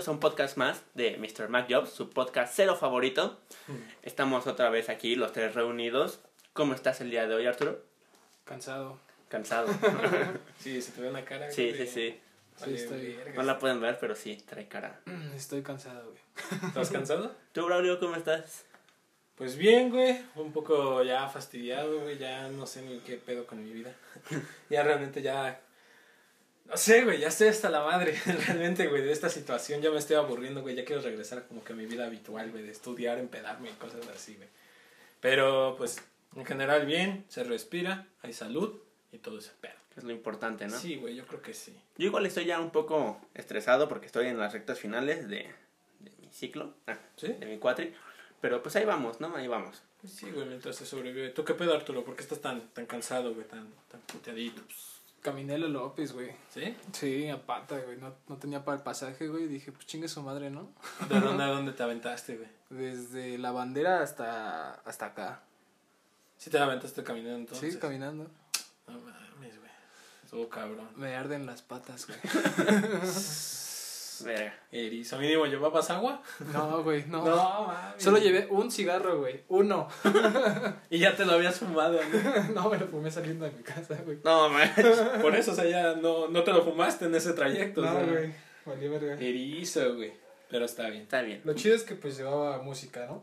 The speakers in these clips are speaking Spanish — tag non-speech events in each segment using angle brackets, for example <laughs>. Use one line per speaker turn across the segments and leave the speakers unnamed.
bienvenidos a un podcast más de Mr. Mac Jobs, su podcast cero favorito. Estamos otra vez aquí, los tres reunidos. ¿Cómo estás el día de hoy, Arturo?
Cansado.
Cansado. <laughs>
Sí, se te ve una cara.
sí, sí, sí.
Sí, estoy-
No la pueden ver, pero sí, trae cara. <clears throat>
Estoy cansado, güey. <laughs>
¿Estás cansado?
¿Tú, Braulio, cómo estás?
Pues bien, güey. Un poco ya fastidiado, güey. Ya no sé ni qué pedo con mi vida. <laughs> ya realmente ya. No sé, güey. Ya estoy hasta la madre. <laughs> realmente, güey, de esta situación. Ya me estoy aburriendo, güey. Ya quiero regresar como que a mi vida habitual, güey. De estudiar, empedarme y cosas así, güey. Pero, pues, en general, bien. Se respira. Hay salud. Y todo ese pedo.
Es lo importante, ¿no?
Sí, güey. Yo creo que sí.
Yo igual estoy ya un poco estresado porque estoy en las rectas finales de, de mi ciclo, ah,
¿Sí?
de mi cuatri. Pero pues ahí vamos, ¿no? Ahí vamos.
Sí, güey. Mientras se sobrevive. ¿Tú qué pedo, Arturo? ¿Por qué estás tan, tan cansado, güey? Tan, tan puteadito.
A lo López, güey.
¿Sí?
Sí, a pata, güey. No, no tenía para el pasaje, güey. Dije, pues chingue su madre, ¿no?
¿De dónde <laughs> a dónde te aventaste, güey?
Desde la bandera hasta, hasta acá.
¿Sí te aventaste caminando entonces?
Sí, caminando.
No mames, güey. Estuvo cabrón.
Me arden las patas, güey. <laughs>
Verga.
Erizo. Mínimo, ¿llevabas agua? <laughs>
No, güey, no.
mames.
Solo llevé un cigarro, güey. Uno. <laughs>
Y ya te lo habías fumado, ¿no? <laughs>
no, me lo fumé saliendo de mi casa, güey.
No, man.
Por eso, o sea, ya no, no te lo fumaste en ese trayecto.
No, güey. Valí verga.
Erizo, güey. Pero está bien.
Está bien.
Lo chido es que pues llevaba música, ¿no?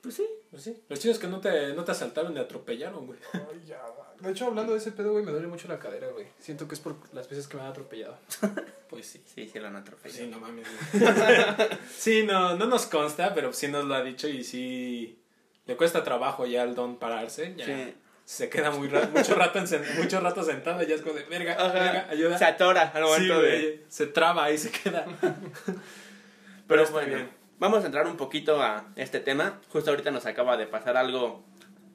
Pues sí.
Pues sí. Lo chido es que no te, no te asaltaron ni atropellaron, güey.
Ay, ya, va. De hecho, hablando de ese pedo, güey, me duele mucho la cadera, güey. Siento que es por las veces que me han atropellado. <laughs>
Pues sí.
Sí, sí lo han atropellado.
sí, no mames. <laughs> sí, no, no nos consta, pero sí nos lo ha dicho y sí le cuesta trabajo ya al don pararse. Ya
Sí.
se queda muy ra- mucho rato en mucho rato sentado y ya es como de verga, verga, ayuda.
Se atora al
Sí,
momento de...
güey, se traba y se queda. <laughs>
Pero
está
bueno,
bien.
Vamos a entrar un poquito a este tema. Justo ahorita nos acaba de pasar algo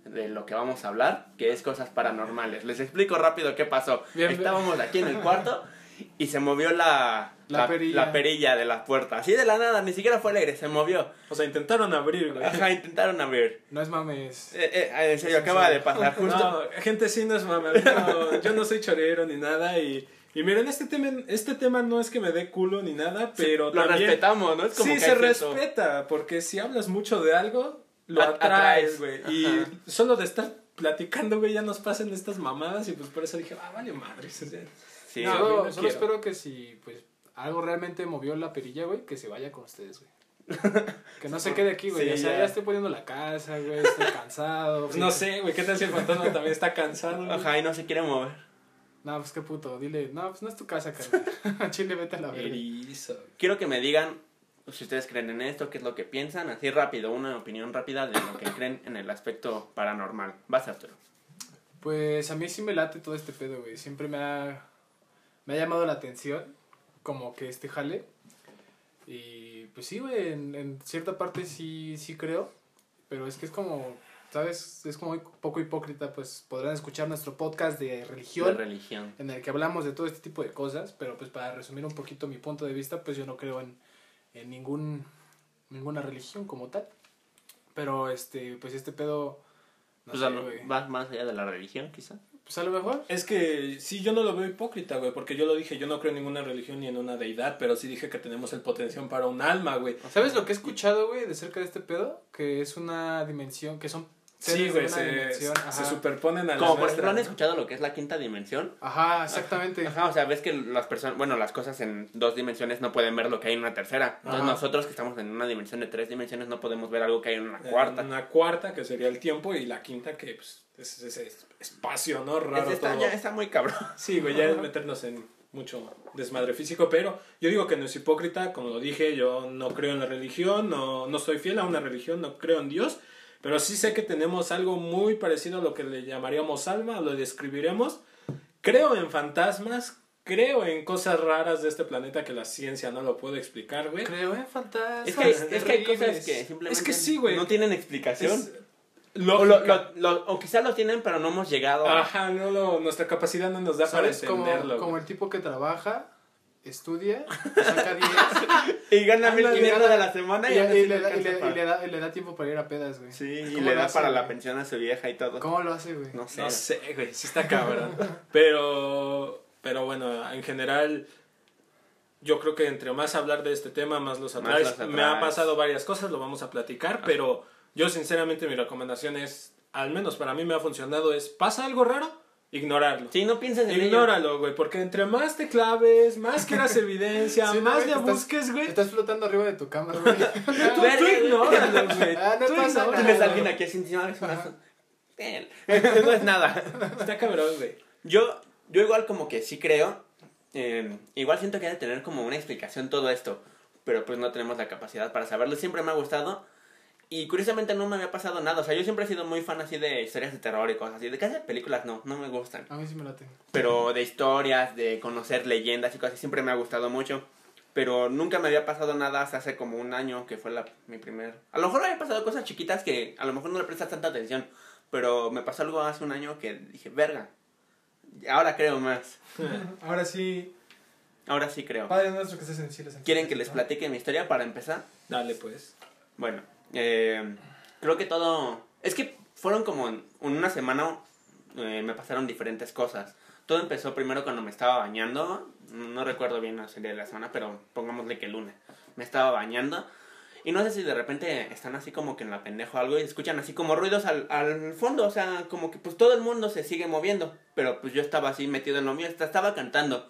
de lo que vamos a hablar, que es cosas paranormales. Les explico rápido qué pasó.
Bien.
Estábamos aquí en el cuarto y se movió la,
La perilla.
la perilla de la puerta. Así de la nada, ni siquiera fue alegre, se movió.
O sea, intentaron abrir, güey.
Ajá, intentaron abrir.
No es mames.
Eh, eh, en serio, acaba de pasar justo.
No, gente, sí no es mame. no, yo no soy chorero ni nada y, y miren, este tema, este tema no es que me dé culo ni nada, pero
lo
también...
respetamos, ¿no? Es como
sí,
que
se respeta, porque si hablas mucho de algo, lo
A-
atraes, güey. Y solo de estar platicando, güey, ya nos pasan estas mamadas y pues por eso dije, ah, vale madre.
Sí, <laughs>
No,
solo solo
no quiero.
espero que si pues algo realmente movió la perilla, güey, que se vaya con ustedes, güey. <laughs> Que no se quede aquí, güey.
Sí,
o sea,
ya.
ya estoy poniendo la casa, güey. Estoy cansado. Güey.
no sé, güey, ¿qué tal si el fantasma también está cansado? güey?
Ajá, y no se quiere mover.
No, pues qué puto. Dile, no, pues no es tu casa, carnal. <laughs> Chile, vete a la verga.
Erizo.
Quiero que me digan si ustedes creen en esto, qué es lo que piensan, así rápido, una opinión rápida de lo que creen en el aspecto paranormal. Vas, Arturo.
Pues a mí sí me late todo este pedo, güey. Siempre me ha, me ha llamado la atención como que este jale. Y pues sí, güey, en, en cierta parte sí, sí creo. Pero es que es como, ¿sabes? Es como un poco hipócrita, pues podrán escuchar nuestro podcast de
De
religión.
religión.
en el que hablamos de todo este tipo de cosas, pero pues para resumir un poquito mi punto de vista, pues yo no creo en, en ningún ninguna religión como tal. Pero este, pues este pedo no
Pues
sé,
a lo- va más allá de la religión, quizá.
Pues a lo mejor.
Es que sí, yo no lo veo hipócrita, güey, porque yo lo dije, yo no creo en ninguna religión ni en una deidad, pero sí dije que tenemos el potencial para un alma, güey.
¿Sabes lo que he escuchado, güey, de cerca de este pedo? Que es una dimensión, que son
Sí, güey, se, se
ajá.
superponen a la
Como por
nuestra,
ejemplo, ¿han escuchado lo que es la quinta dimensión?
Ajá, exactamente.
Ajá, o sea, ves que las personas, bueno, las cosas en dos dimensiones no pueden ver lo que hay en una tercera. Entonces
Ajá.
nosotros que estamos en una dimensión de tres dimensiones no podemos ver algo que hay en una cuarta.
Una cuarta, que sería el tiempo, y la quinta, que pues, es ese espacio, ¿no? Raro
está,
todo.
ya está muy cabrón.
Sí, güey, ya es meternos en mucho desmadre físico, pero yo digo que no es hipócrita, como lo dije, yo no creo en la religión, no, no soy fiel a una religión, no creo en Dios, pero sí sé que tenemos algo muy parecido a lo que le llamaríamos alma, lo describiremos. Creo en fantasmas, creo en cosas raras de este planeta que la ciencia no lo puede explicar, güey.
Creo en fantasmas.
Es que, es que hay cosas que simplemente
Es que sí, güey.
no tienen explicación.
Es
o, lo,
lógica.
lo- lo- o quizá lo tienen, pero no hemos llegado a...
Ajá, no lo, nuestra capacidad no nos da para
¿Sabes? Como,
entenderlo.
como el tipo que trabaja, estudia, saca 10 <laughs>
Y gana
Ándale,
1500
gana-
a la semana
y,
le
le da, y,
alcanza
le,
para-
y le da, y le da tiempo para ir a pedas, güey.
Sí, y
¿Cómo
le da
hace,
para la pensión a su vieja y todo.
¿Cómo lo hace, güey?
No sé.
No sé, güey, sí está cabrón. pero, pero bueno, en general, yo creo que entre más hablar de este tema, más los
Más
atraes. Me ha pasado varias cosas, lo vamos a platicar, pero yo sinceramente mi recomendación es, al menos para mí me ha funcionado, es pasa algo raro, ignorarlo.
Sí, no pienses en ello.
Ignóralo, güey, porque entre más te claves, más quieras <laughs> evidencia,
Sí, no,
más
güey,
le
estás-
busques, güey.
Estás flotando arriba de tu cama, güey. <laughs>
Tú, ignóralo, güey.
Ah, no
Tú
pasa
ignóralo.
Tienes a alguien aquí así encima. Es <laughs> una... No es nada.
Está cabrón, güey.
Yo, yo igual como que sí creo. eh, igual siento que hay de tener como una explicación todo esto. Pero pues no tenemos la capacidad para saberlo. Siempre me ha gustado. Y curiosamente no me había pasado nada. O sea, yo siempre he sido muy fan así de historias de terror y cosas así. De casi de películas no, no me gustan.
A mí sí me late.
Pero de historias, de conocer leyendas y cosas así, siempre me ha gustado mucho. Pero nunca me había pasado nada hasta hace como un año que fue la, mi primer... A lo mejor me había pasado cosas chiquitas que a lo mejor no le prestas tanta atención. Pero me pasó algo hace un año que dije, verga. Ahora creo más. <laughs>
Ahora sí,
Ahora sí creo.
Padre nuestro que estés en el cielo.
¿Quieren que les platique mi historia para empezar?
Dale, pues.
Bueno, eh, creo que todo... Es que fueron como en una semana eh, me pasaron diferentes cosas. Todo empezó primero cuando me estaba bañando. No recuerdo bien la serie de la semana, pero pongámosle que el lunes. Me estaba bañando. Y no sé si de repente están así como que en la pendejo o algo y escuchan así como ruidos al, al fondo. O sea, como que pues todo el mundo se sigue moviendo. Pero pues yo estaba así metido en lo mío. Estaba cantando.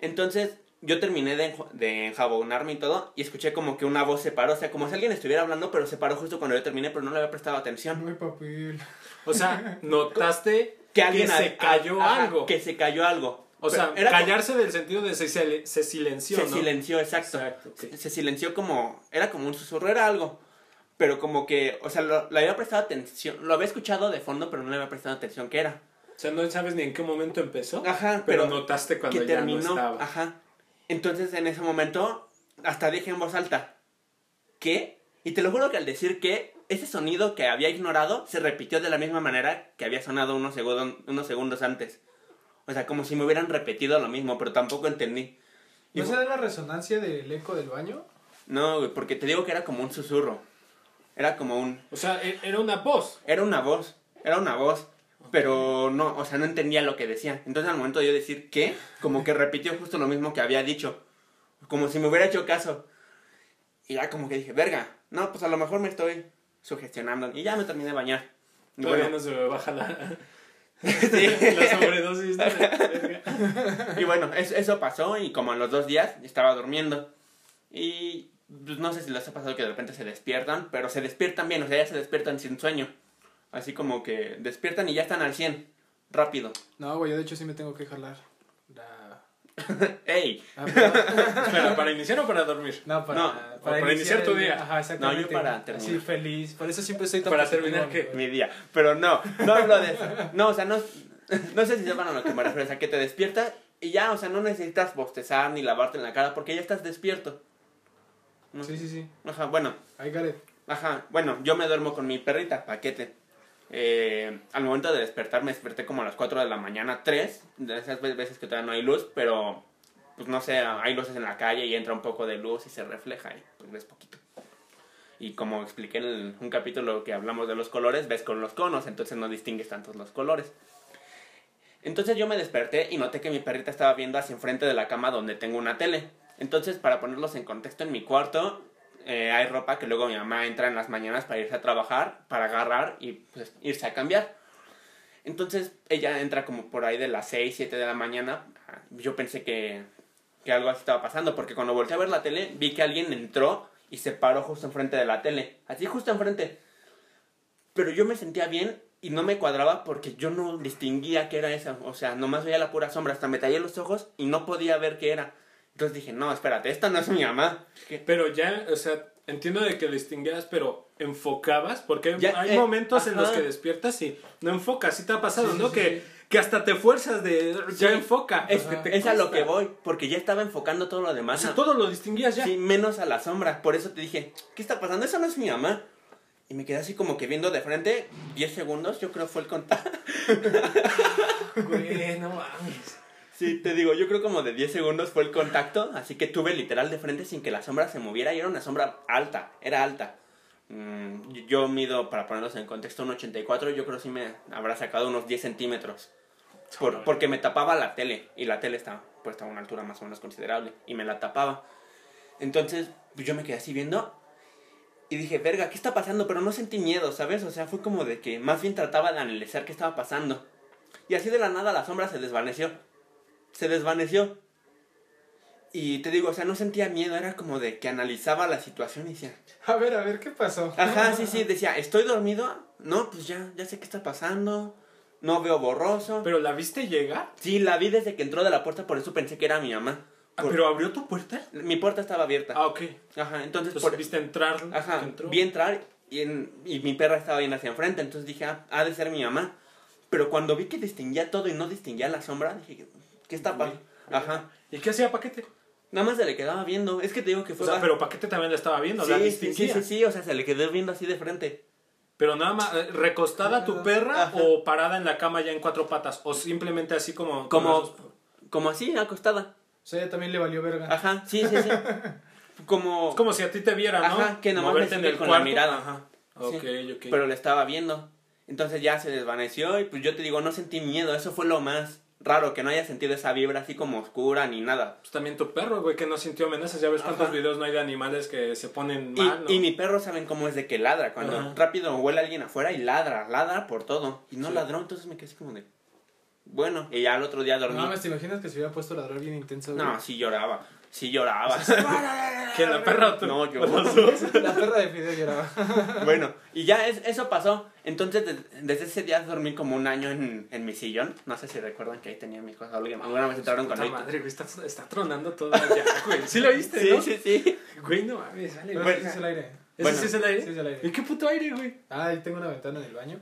Entonces yo terminé de, enju- de enjabonarme y todo. Y escuché como que una voz se paró. O sea, como si alguien estuviera hablando, pero se paró justo cuando yo terminé. Pero no le había prestado atención.
No hay papel.
O sea, <laughs> notaste
Que alguien
se cayó
ajá,
algo.
Que se cayó algo.
O sea,
como-
callarse del sentido de se, se, se silenció,
Se
¿no?
silenció, exacto.
Exacto.
Se, se silenció como. Era como un susurro, era algo. Pero como que. O sea, lo, le había prestado atención. Lo había escuchado de fondo, pero no le había prestado atención que era.
O sea, no sabes ni en qué momento empezó,
Ajá,
pero,
pero.
notaste cuando
que
ya
terminó.
no estaba.
Ajá. Entonces en ese momento. Hasta dije en voz alta. ¿Qué? Y te lo juro que al decir que. Ese sonido que había ignorado se repitió de la misma manera que había sonado unos, segundos unos segundos antes. O sea, como si me hubieran repetido lo mismo, pero tampoco entendí.
¿No
fu-
será la resonancia del eco del baño?
No, güey, porque te digo que era como un susurro. Era como un...
O sea, e- era una voz.
Era una voz. Era una voz. Pero no, o sea, no entendía lo que decía. Entonces al momento de yo decir ¿qué? Como que repitió justo lo mismo que había dicho. Como si me hubiera hecho caso. Y ya como que dije, verga. No, pues a lo mejor me estoy sugestionando. Y ya me terminé de bañar. Y
Todavía
bueno,
no se me baja la, <laughs>
sí. <laughs>
la sobredosis.
Y bueno, eso, eso pasó y como a los dos días estaba durmiendo. Y pues, no sé si les ha pasado que de repente se despiertan, pero se despiertan bien, o sea, ya se despiertan sin sueño. Así como que despiertan y ya están al 100, rápido.
No, güey, yo de hecho sí me tengo que jalar. La... <laughs>
¡Ey!
Ah.
Espera, <laughs> ¿para iniciar o para dormir?
No, para,
No,
para iniciar tu
el-
día.
Ajá, exactamente.
No, yo para terminar.
Así feliz. Por eso siempre estoy tan
¿Para terminar
güey.
Mi día. Pero no, no hablo de eso. No, o sea, no, no sé si sepan a lo que me refiero. O sea, que te despiertas y ya, o sea, no necesitas bostezar ni lavarte en la cara porque ya estás despierto. ¿No?
Sí, sí, sí.
Ajá, bueno,
I got it.
Ajá, bueno, yo me duermo con mi perrita, paquete. Eh, al momento de despertar me desperté como a las 4 de la mañana, 3, de esas ve- veces que todavía no hay luz, pero pues no sé, hay luces en la calle y entra un poco de luz y se refleja y pues ves poquito. Y como expliqué en el- un capítulo que hablamos de los colores, ves con los conos, entonces no distingues tantos los colores. Entonces yo me desperté y noté que mi perrita estaba viendo hacia enfrente de la cama donde tengo una tele. Entonces, para ponerlos en contexto, en mi cuarto eh, hay ropa que luego mi mamá entra en las mañanas para irse a trabajar, para agarrar y pues, irse a cambiar. Entonces ella entra como por ahí de las 6, 7 de la mañana. Yo pensé que, que algo así estaba pasando, porque cuando volteé a ver la tele vi que alguien entró y se paró justo enfrente de la tele. Así justo enfrente. Pero yo me sentía bien y no me cuadraba porque yo no distinguía qué era esa. O sea, nomás veía la pura sombra. Hasta me tallé los ojos y no podía ver qué era. Entonces dije, no, espérate, esta no es mi mamá. ¿Qué?
Pero ya, o sea, entiendo de que distinguías, pero enfocabas, porque
Ya,
hay
eh,
momentos en los que despiertas y no enfocas, sí te ha pasado,
Sí,
¿no?
sí,
que,
sí.
que hasta te fuerzas de, ya
Sí.
enfoca.
Es, es a lo que voy, porque ya estaba enfocando todo lo
O
demás.
sea, todo lo distinguías ya.
Sí, menos a la sombra. Por eso te dije, ¿qué está pasando? Esa no es mi mamá. Y me quedé así como que viendo de frente, 10 segundos, yo creo fue el contacto. <laughs>
Güey, no mames.
Sí, te digo, yo creo como de 10 segundos fue el contacto, así que tuve literal de frente sin que la sombra se moviera y era una sombra alta, era alta. Mm, yo mido, para ponerlos en contexto, un 84, yo creo que sí me habrá sacado unos 10 centímetros. Por- porque me tapaba la tele y la tele estaba a una altura más o menos considerable y me la tapaba. Entonces, pues yo me quedé así viendo y dije, verga, ¿qué está pasando? Pero no sentí miedo, ¿sabes? O sea, fue como de que más bien trataba de analizar qué estaba pasando. Y así de la nada la sombra se desvaneció. Se desvaneció. Y te digo, o sea, no sentía miedo, era como de que analizaba la situación y decía,
A ver, a ver, ¿qué pasó?
ajá, sí, sí, decía, ¿estoy dormido? No, pues ya, ya sé qué está pasando. No veo borroso.
¿Pero la viste llegar?
Sí, la vi desde que entró de la puerta, por eso pensé que era mi mamá.
Ah,
Por-
¿Pero abrió tu puerta?
Mi puerta estaba abierta.
Ah, ok.
Ajá, entonces,
Entonces
por...
viste entrar.
Ajá,
que entró.
vi entrar y, en- y mi perra estaba bien hacia enfrente, entonces dije, ah, ha de ser mi mamá. Pero cuando vi que distinguía todo y no distinguía la sombra, dije, ¿qué está? Ajá,
¿Y qué hacía Paquete?
nada más se le quedaba viendo. Es que te digo que
O
fue...
sea,
ba-
pero Paquete también la estaba viendo, la
sí, sí, sí, sí, sí, o sea, se le quedó viendo así de frente.
Pero nada más, eh, ¿recostada tu perra
Ajá.
o parada en la cama ya en cuatro patas? O simplemente así como...
Como- Como así, acostada.
O sea, ella también le valió verga.
Ajá, sí, sí, sí. <laughs> Como...
Es como si a ti te viera, ¿no?
Ajá, que nomás
Moverte
me
en el
con la mirada.
Ajá.
Sí.
Ok, ok.
Pero le estaba viendo. Entonces ya se desvaneció y pues yo te digo, no sentí miedo. Eso fue lo más raro, que no haya sentido esa vibra así como oscura ni nada.
Pues también tu perro, güey, que no sintió amenazas. Ya ves cuántos
Ajá.
videos no hay de animales que se ponen
Y,
mal, ¿no?
y mi perro saben cómo es de que ladra. Cuando
Ajá.
rápido huele alguien afuera y ladra, ladra por todo. Y no
Sí.
ladró, entonces me quedé así como de... Bueno, y ya el otro día
No
dormí.
¿te imaginas que se hubiera puesto a ladrar bien intenso? güey?
No, sí lloraba. Sí lloraba. <laughs>
¿Quién, la perra tú?
No, yo.
La perra de Fidel lloraba.
bueno, y ya es- eso pasó. Entonces, de- desde ese día dormí como un año en, en mi sillón. No sé si recuerdan que ahí tenía mis cosas. Alguien- Alguna vez entraron con
madre, güey, está, está tronando todo ya, güey. <laughs> ¿Sí lo viste,
Sí,
no?
sí, sí.
Güey, no mames, vale. Güey.
ese es el aire.
¿Ese
Bueno.
sí es el aire?
Sí es el aire.
¿Y qué puto aire, güey?
Ah, ahí tengo una ventana en el baño.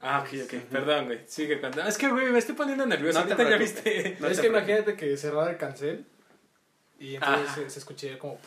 Ah, ok, ok. Perdón, güey. Sigue contando. Es que, güey, me estoy poniendo nervioso.
No te
Ahorita ya viste.
No
es que imagínate que cerraba el cancel y entonces
Ah.
se, se escuché como...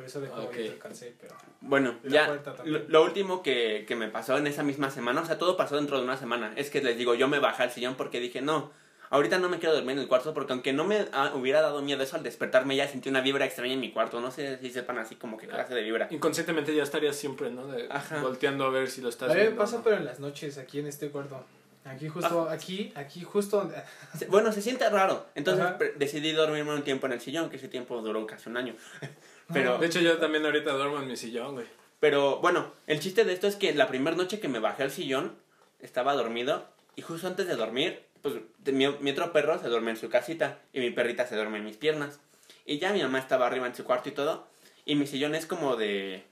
Por eso dejó
Ok.
abierto el pero...
Bueno, ya lo, lo último que, que me pasó en esa misma semana, o sea, todo pasó dentro de una semana. Es que les digo, yo me bajé al sillón porque dije, no, ahorita no me quiero dormir en el cuarto porque aunque no me ah, hubiera dado miedo eso al despertarme, ya sentí una vibra extraña en mi cuarto. No sé si sepan así como qué clase de vibra.
Inconscientemente ya estarías siempre, ¿no? De-
Ajá.
Volteando a ver si lo estás
A me
viendo.
pasa,
¿no?
pero en las noches, aquí en este cuarto. Aquí justo, aquí, aquí justo donde... <laughs>
Bueno, se siente raro. Entonces
Ajá.
decidí dormirme un tiempo en el sillón, que ese tiempo duró casi un año. <laughs> Pero,
De hecho, yo también ahorita duermo en mi sillón, güey.
pero bueno, el chiste de esto es que la primera noche que me bajé al sillón, estaba dormido y justo antes de dormir, pues mi, mi otro perro se duerme en su casita y mi perrita se duerme en mis piernas. Y ya mi mamá estaba arriba en su cuarto y todo. Y mi sillón es como de...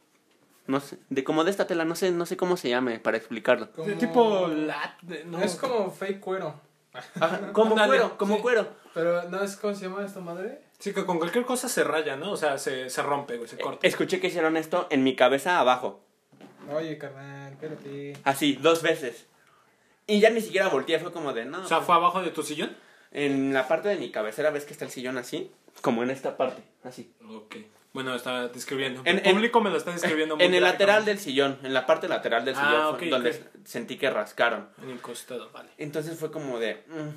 No sé, de como de esta tela, no sé, no sé cómo se llame para explicarlo.
como-
De tipo lat... no,
Es como fake cuero.
Ajá, como cuero, como
sí.
cuero.
Pero, ¿no es cómo se llama esta madre?
Sí, que con cualquier cosa se raya, ¿no? O sea, se, se rompe, güey, se corta.
Escuché que hicieron esto en mi cabeza abajo.
Oye, carnal, espérate.
Así, dos veces. Y ya ni siquiera volteé, fue como de, no.
O sea, ¿fue abajo de tu sillón?
En la parte de mi cabecera, ¿ves que está el sillón así? Como en esta parte, así.
Ok. Bueno, está describiendo.
En-
el público me lo está describiendo muy
En el lateral del sillón, en la parte lateral del
Ah,
sillón,
ok,
fue donde sentí que rascaron.
En el costado, vale.
Entonces fue como de, mm,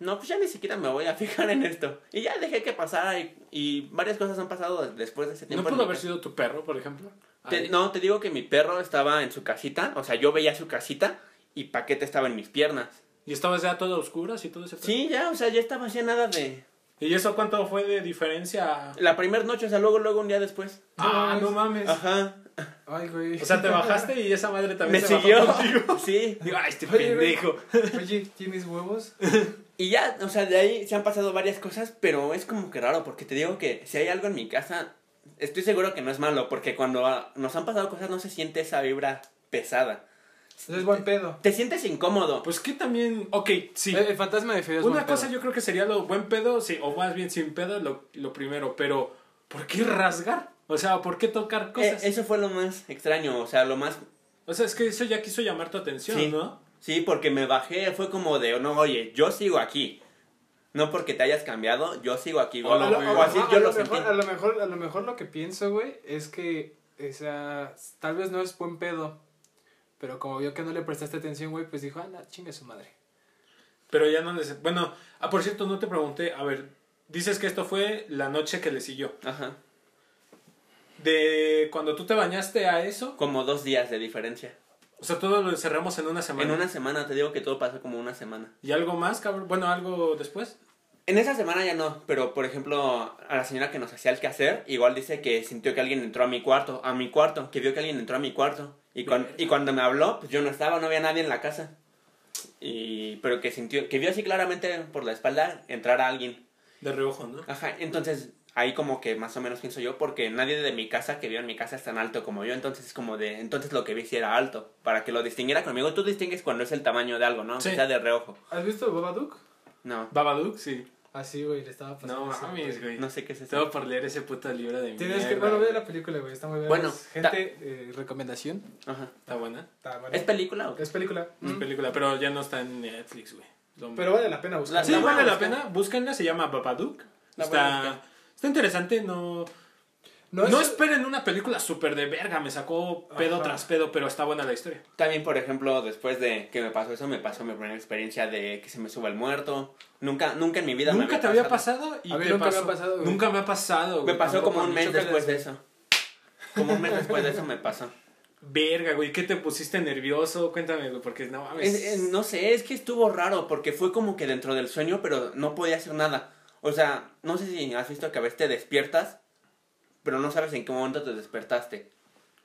no, pues ya ni siquiera me voy a fijar en esto. Y ya dejé que pasara y, y varias cosas han pasado después de ese
¿No
tiempo.
pudo
en mi
haber sido tu perro, por ejemplo?
Te- no, te digo que mi perro estaba en su casita, o sea, yo veía su casita y Paquete estaba en mis piernas.
¿Y estabas ya todo a oscuras y todo ese?
Sí, ya, o sea, ya estaba así nada de...
¿Y eso cuánto fue de diferencia?
La primera noche, o sea, luego, luego un día después.
Ah, no mames.
Ajá.
Ay, güey.
O sea, te bajaste y esa madre
Me
también se bajó
siguió.
contigo. <laughs>
Sí.
Digo, ay, este
Oye,
pendejo.
Oye, ¿tienes huevos?
Y ya, o sea, de ahí se han pasado varias cosas, pero es como que raro, porque te digo que si hay algo en mi casa, estoy seguro que no es malo, porque cuando ah, nos han pasado cosas no se siente esa vibra pesada.
Es buen pedo.
Te sientes incómodo.
Pues que también, ok, sí.
El, el fantasma de Fidel es
Una
buen
cosa
pedo.
yo creo que sería lo buen pedo, sí, o más bien sin pedo, lo, lo primero, pero ¿por qué rasgar? O sea, ¿por qué tocar
Eh,
cosas?
eso fue lo más extraño, o sea, lo más...
O sea, es que eso ya quiso llamar tu atención,
Sí.
¿no?
Sí, porque me bajé, fue como de, no, oye, yo sigo aquí. No porque te hayas cambiado, yo sigo aquí. O, lo- así
a
yo
lo
sentí.
mejor, a lo mejor, a lo mejor lo que pienso, güey, es que, o sea, tal vez no es buen pedo, pero como vio que no le prestaste atención, güey, pues dijo, anda, chinga su madre.
Pero ya no les... Bueno, ah, por cierto, no te pregunté, a ver, dices que esto fue la noche que le siguió.
Ajá.
De cuando tú te bañaste a eso,
Como dos días de diferencia.
o sea, todo lo encerramos en una semana.
En una semana, te digo que todo pasó como una semana.
¿Y algo más, cabrón? Bueno, algo después.
En esa semana ya no, pero por ejemplo, a la señora que nos hacía el quehacer, igual dice que sintió que alguien entró a mi cuarto, a mi cuarto, que vio que alguien entró a mi cuarto. Y, cuan- y cuando me habló, pues yo no estaba, no había nadie en la casa. Y, pero que sintió, que vio así claramente por la espalda entrar a alguien.
De reojo, ¿no?
Ajá, entonces ahí como que más o menos pienso yo, porque nadie de mi casa que vio en mi casa es tan alto como yo, entonces es como de, entonces lo que vi sí era alto, para que lo distinguiera conmigo. Tú distingues cuando es el tamaño de algo, ¿no?
Sí.
sea de reojo.
¿Has visto Babadook?
No,
Babadook, sí.
Así, güey, le estaba pasando.
No mames, güey.
no sé qué es eso.
Tengo por leer ese puto libro de
Tienes que, bueno, ve la película, güey, está muy buena.
Bueno,
gente, eh, recomendación.
Ajá.
Está buena.
Está buena.
¿Es película o qué?
Es película.
Es
Mm.
película, pero ya no está en Netflix, güey.
Pero vale la pena buscarla.
Sí, vale la
buscar.
pena. Búsquenla, se llama Babadook.
La
Está. Está interesante, no...
No,
No,
es-
esperen una película súper de verga, me sacó pedo
Ajá.
tras pedo, pero está buena la historia.
También, por ejemplo, después de que me pasó eso, me pasó mi primera experiencia de que se me suba el muerto. Nunca, nunca en mi vida me
¿Nunca te había pasado? Y
A mí
te
nunca me
pasó.
ha pasado, güey.
Nunca me ha pasado,
Me
güey.
pasó
Tampoco
como un mes después de eso. Como un mes después de eso me pasó. <laughs>
Verga, güey, ¿qué te pusiste nervioso? Cuéntame, güey, porque no mames.
Es- es- no sé, es que estuvo raro porque fue como que dentro del sueño, pero no podía hacer nada. O sea, no sé si has visto que a veces te despiertas, pero no sabes en qué momento te despertaste.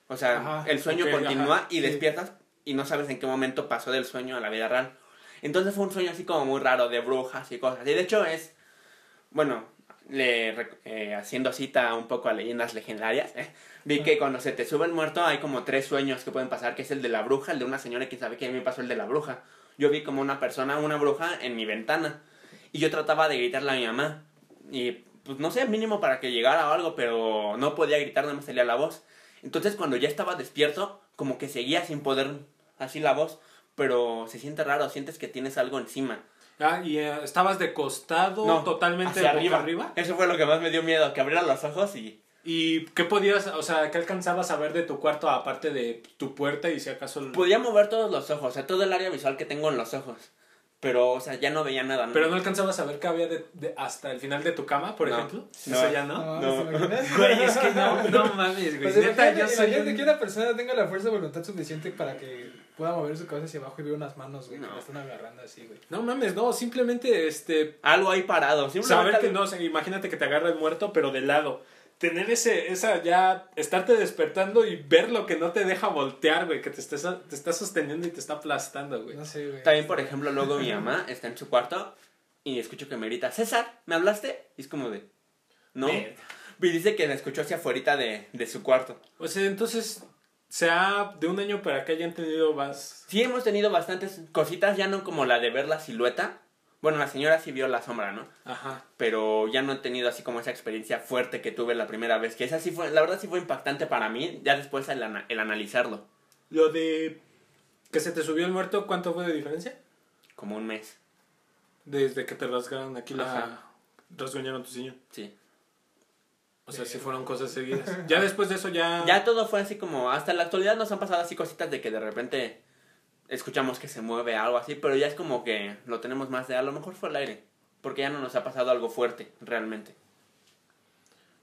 O sea,
Ajá,
el sueño continúa
ajá,
y
sí.
despiertas y no sabes en qué momento pasó del sueño a la vida real. Entonces fue un sueño así como muy raro de brujas y cosas. Y de hecho es, bueno, le, eh, haciendo cita un poco a leyendas legendarias, eh, vi que cuando se te sube el muerto hay como tres sueños que pueden pasar, que es el de la bruja, el de una señora quién sabe qué, a mí me pasó el de la bruja. Yo vi como una persona, una bruja en mi ventana y yo trataba de gritarle a mi mamá y pues no sé, mínimo para que llegara o algo, pero no podía gritar, no me salía la voz. Entonces cuando ya estaba despierto, como que seguía sin poder así la voz, pero se siente raro, sientes que tienes algo encima.
Ah, y eh, estabas de costado, totalmente
hacia
boca
arriba.
arriba.
Eso fue lo que más me dio miedo, que abriera los ojos y...
¿Y qué podías, o sea, qué alcanzabas a ver de tu cuarto aparte de tu puerta y si acaso...
Podía mover todos los ojos, o sea, todo el área visual que tengo en los ojos. Pero, o sea, ya no veía nada. ¿no?
Pero no alcanzabas a ver qué había de, de- hasta el final de tu cama, por
No.
ejemplo.
No.
Eso ya no.
No,
No. <laughs>
Güey, es que no, no <laughs> mames, güey.
O sea,
Neta,
imagínate,
yo soy
imagínate
un-
que una persona tenga la fuerza de voluntad suficiente para que pueda mover su cabeza hacia abajo y vea unas manos, güey, que
No.
la están agarrando así, güey.
No mames, no, simplemente este
Algo ahí parado. Simplemente
saber que no, o sea, imagínate que te agarra el muerto pero de lado. Tener ese esa ya estarte despertando y ver lo que no te deja voltear, güey, que te está te está sosteniendo y te está aplastando, güey.
No sé, güey.
También, por ejemplo, luego mi mamá está en su cuarto y escucho que me grita, César, ¿me hablaste? Y es como de, no. Y dice que me escuchó hacia afuera de, de su cuarto.
O sea, entonces sea de un año para acá ya han tenido más
Sí hemos tenido bastantes cositas, ya no como la de ver la silueta. Bueno, la señora sí vio la sombra, ¿no?
Ajá.
Pero ya no he tenido así como esa experiencia fuerte que tuve la primera vez. Que esa sí fue, la verdad sí fue impactante para mí, ya después el, ana- el analizarlo.
Lo de que se te subió el muerto, ¿cuánto fue de diferencia?
Como un mes,
Desde que te rasgaron aquí la
Ajá.
rasguñaron tu sillón.
sí.
O sea, sí fueron cosas <laughs> seguidas. Ya después de eso ya
Ya todo fue así como, hasta la actualidad nos han pasado así cositas de que de repente escuchamos que se mueve algo así, pero ya es como que lo tenemos más de a lo mejor fue el aire, porque ya no nos ha pasado algo fuerte realmente.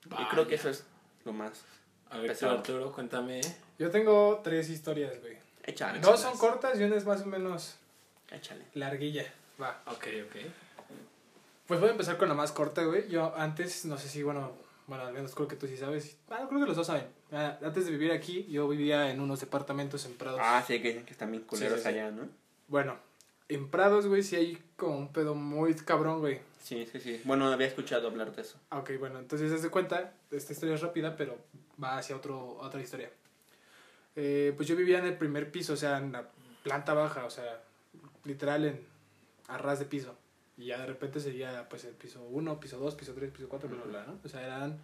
Y creo que
Vaya.
eso es lo más.
A ver,
pesado.
Arturo, cuéntame.
Yo tengo tres historias, güey.
Échale.
Dos son cortas y una es más o menos
Échale.
larguilla. Va.
Ok, ok.
Pues voy a empezar con la más corta, güey. Yo antes, no sé si, bueno, bueno, al menos creo que tú sí sabes. Ah, creo que los dos saben. Ah, Antes de vivir aquí, yo vivía en unos departamentos en Prados.
Ah, sí, que, que están bien culeros
Sí,
allá, ¿no?
Bueno, en Prados, güey, sí hay como un pedo muy cabrón, güey.
Sí, sí, sí. Bueno, había escuchado hablar de eso.
Ah, Ok, bueno, entonces haz de cuenta, esta historia es rápida, pero va hacia otro, otra historia. Eh, pues yo vivía en el primer piso, o sea, en la planta baja, o sea, literal en a ras de piso. Y ya de repente sería pues el piso 1, piso 2, piso 3, piso 4, bla, bla, bla, ¿no? O sea, eran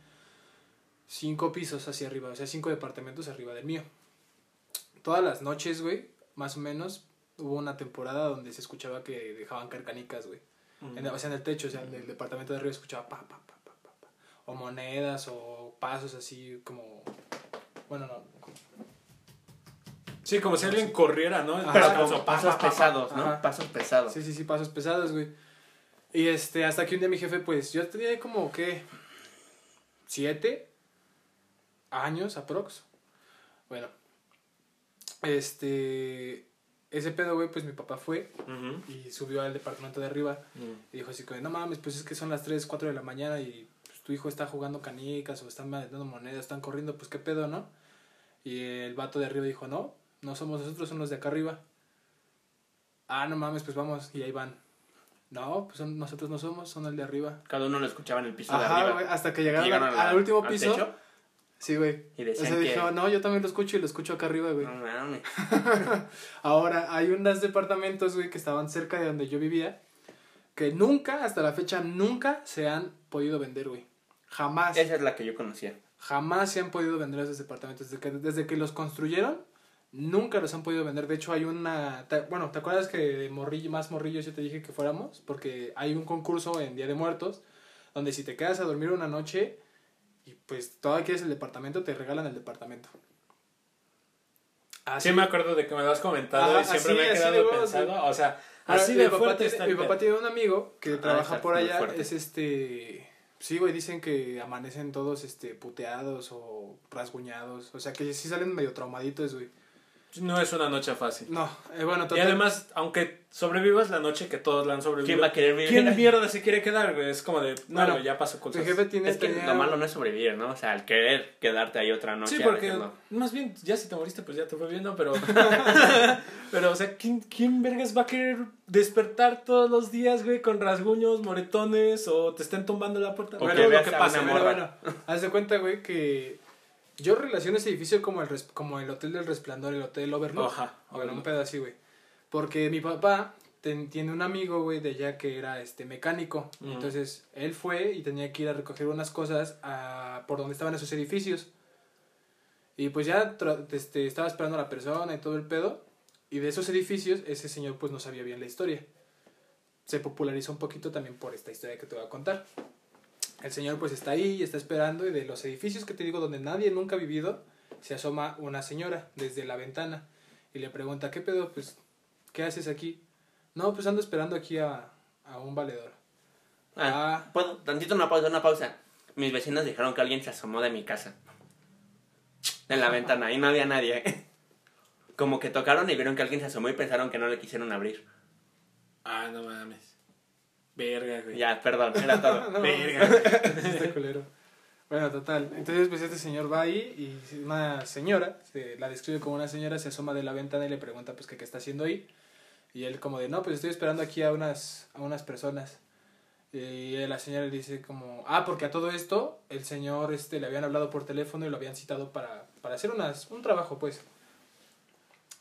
cinco pisos hacia arriba, o sea, cinco departamentos arriba del mío. Todas las noches, güey, más o menos, hubo una temporada donde se escuchaba que dejaban carcanicas, güey. En- o sea, en el techo, o sea, en el departamento de arriba escuchaba pa, pa, pa, pa, pa, pa. O monedas o pasos así como... Bueno, no.
Sí, como si alguien corriera, ¿no?
Ajá,
Pero pasos
pa, pa, pa.
pesados, ¿no?
Ajá.
Pasos pesados.
Sí, sí, sí, pasos pesados, güey. Y este, hasta que un día mi jefe, pues, yo tenía como que... Siete años aprox. Bueno. Este... ese pedo, güey, pues mi papá fue y subió al departamento de arriba
Mm.
y dijo así como, no mames, pues es que son las 3, 4 de la mañana y pues, tu hijo está jugando canicas o están dando monedas, están corriendo, pues qué pedo, ¿no? Y el vato de arriba dijo, no, no somos nosotros, son los de acá arriba. Ah, no mames, pues vamos, y ahí van. No, pues son- nosotros no somos, son el de arriba.
Cada uno lo escuchaba en el piso de arriba.
hasta que llegaron, al último
al
piso.
techo.
Sí, güey.
Y
O
decían
sea,
que-
dijo, no, yo también lo escucho y lo escucho acá arriba, güey.
No mames. <laughs>
Ahora, hay unos departamentos, güey, que estaban cerca de donde yo vivía, que nunca, hasta la fecha, nunca se han podido vender, güey. Jamás,
Esa es la que yo conocía.
jamás se han podido vender esos departamentos. Desde que, desde que los construyeron, nunca los han podido vender. De hecho, hay una... te- bueno, ¿te acuerdas que de morrillo, más morrillos yo te dije que fuéramos? Porque hay un concurso en Día de Muertos, donde si te quedas a dormir una noche y pues todavía quieres el departamento, te regalan el departamento. Así
Sí me acuerdo de que me lo has comentado y siempre
así-
me he quedado pensando, o sea,
Ahora,
así
mi
de
papá
fuerte
tiene- Mi papá tiene un amigo que
Ah,
trabaja por allá.
fuerte.
Es este. Sí, güey, dicen que amanecen todos este puteados o rasguñados. O sea que sí salen medio traumaditos, güey.
No es una noche fácil.
No, eh, bueno,
Y
total.
además, aunque sobrevivas la noche que todos la han sobrevivido,
¿Quién va a querer vivir?
¿quién mierda se quiere quedar, güey? Es como de, no,
Bueno,
ya pasó cosas.
jefe tiene.
Es que
tenía-
lo malo no es sobrevivir, ¿no? O sea, el querer quedarte ahí otra noche.
Sí, porque
no.
más bien, ya si te moriste, pues ya te fue bien, ¿no? Pero, <laughs> pero o sea, ¿quién, ¿quién vergas va a querer despertar todos los días, güey, con rasguños, moretones o te estén tumbando la puerta?
O
Bueno,
que
lo que pasa,
una
¿no?
Pero
morra.
bueno, haz de cuenta, güey, que yo relaciono ese edificio como el, res- como el Hotel del Resplandor, el Hotel Overlook.
Ajá,
Bueno, un así, güey. Porque mi papá ten- tiene un amigo, güey, de allá que era este mecánico.
Ujú.
Entonces, él fue y tenía que ir a recoger unas cosas a, por donde estaban esos edificios. Y pues ya este, estaba esperando a la persona y todo el pedo. Y de esos edificios, ese señor pues no sabía bien la historia. Se popularizó un poquito también por esta historia que te voy a contar. El señor pues está ahí y está esperando y de los edificios que te digo donde nadie nunca ha vivido, se asoma una señora desde la ventana y le pregunta, ¿qué pedo? Pues, ¿qué haces aquí? No, pues ando esperando aquí a, a un valedor.
Ah,
Ah.
¿Puedo? Tantito una pausa, una pausa. Mis vecinos dijeron que alguien se asomó de mi casa. En la ventana, y no había nadie. Como que tocaron y vieron que alguien se asomó y pensaron que no le quisieron abrir.
Ah, no mames. Verga, güey.
Ya, perdón, era todo. <laughs>
No,
Verga.
Este culero. Bueno, total. Entonces, pues este señor va ahí y una señora, se la describe como una señora, se asoma de la ventana y le pregunta pues que qué está haciendo ahí. Y él como de, no, pues estoy esperando aquí a unas, a unas personas. Y la señora le dice como, ah, porque a todo esto el señor este, le habían hablado por teléfono y lo habían citado para, para hacer unas, un trabajo, pues.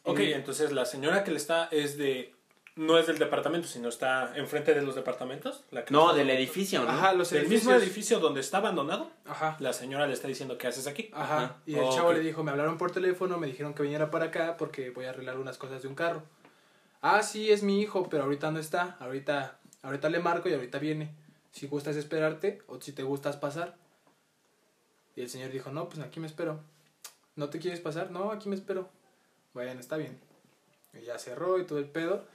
Ok,
Y-
entonces la señora que le está es de... No es del departamento, sino está enfrente de los departamentos. La
No, del edificio, ¿no?
Ajá, los
Del
edificios.
mismo edificio donde está abandonado.
Ajá.
La señora le está diciendo, ¿qué haces aquí?
Ajá.
Ajá.
Y el chavo le dijo, me hablaron por teléfono, me dijeron que viniera para acá porque voy a arreglar unas cosas de un carro. Ah, sí, es mi hijo, pero ahorita no está. Ahorita, ahorita le marco y ahorita viene. Si gustas esperarte o si te gustas pasar. Y el señor dijo, no, pues aquí me espero. ¿No te quieres pasar? No, aquí me espero. Bueno, está bien. Y ya cerró y todo el pedo.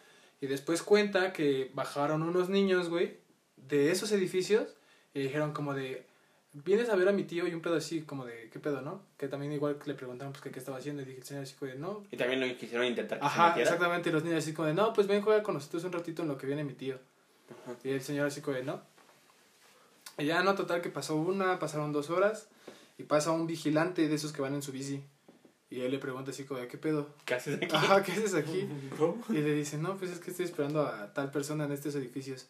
Y después cuenta que bajaron unos niños, güey, de esos edificios y dijeron como de, vienes a ver a mi tío y un pedo así, como de, ¿qué pedo, no? Que también igual le preguntaron pues que qué estaba haciendo y dije el señor así como de, no.
Y también lo quisieron intentar que
Ajá, exactamente, y los niños así como de, no, pues ven, juega con nosotros un ratito en lo que viene mi tío.
Ajá.
Y el señor así como de, no. Y ya no, total que pasó una, pasaron dos horas y pasa un vigilante de esos que van en su bici. Y él le pregunta así como ¿qué pedo?
¿Qué haces aquí?
Ajá, ¿qué haces aquí? <laughs>
¿Cómo?
Y le dice, no, pues es que estoy esperando a tal persona en estos edificios.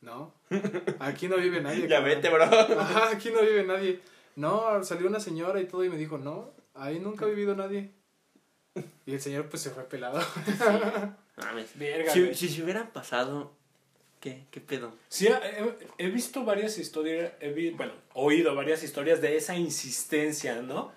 No, <laughs> aquí no vive nadie.
ya
cabrón.
vete, bro.
Ajá, aquí no vive nadie. No, salió una señora y todo y me dijo, no, ahí nunca ha vivido nadie. Y el señor pues se fue pelado. <laughs>
Mames.
Verga,
Si, si se hubieran pasado, ¿qué? ¿Qué pedo?
Sí, he, he visto varias historias, he vi- bueno, oído varias historias de esa insistencia, ¿no?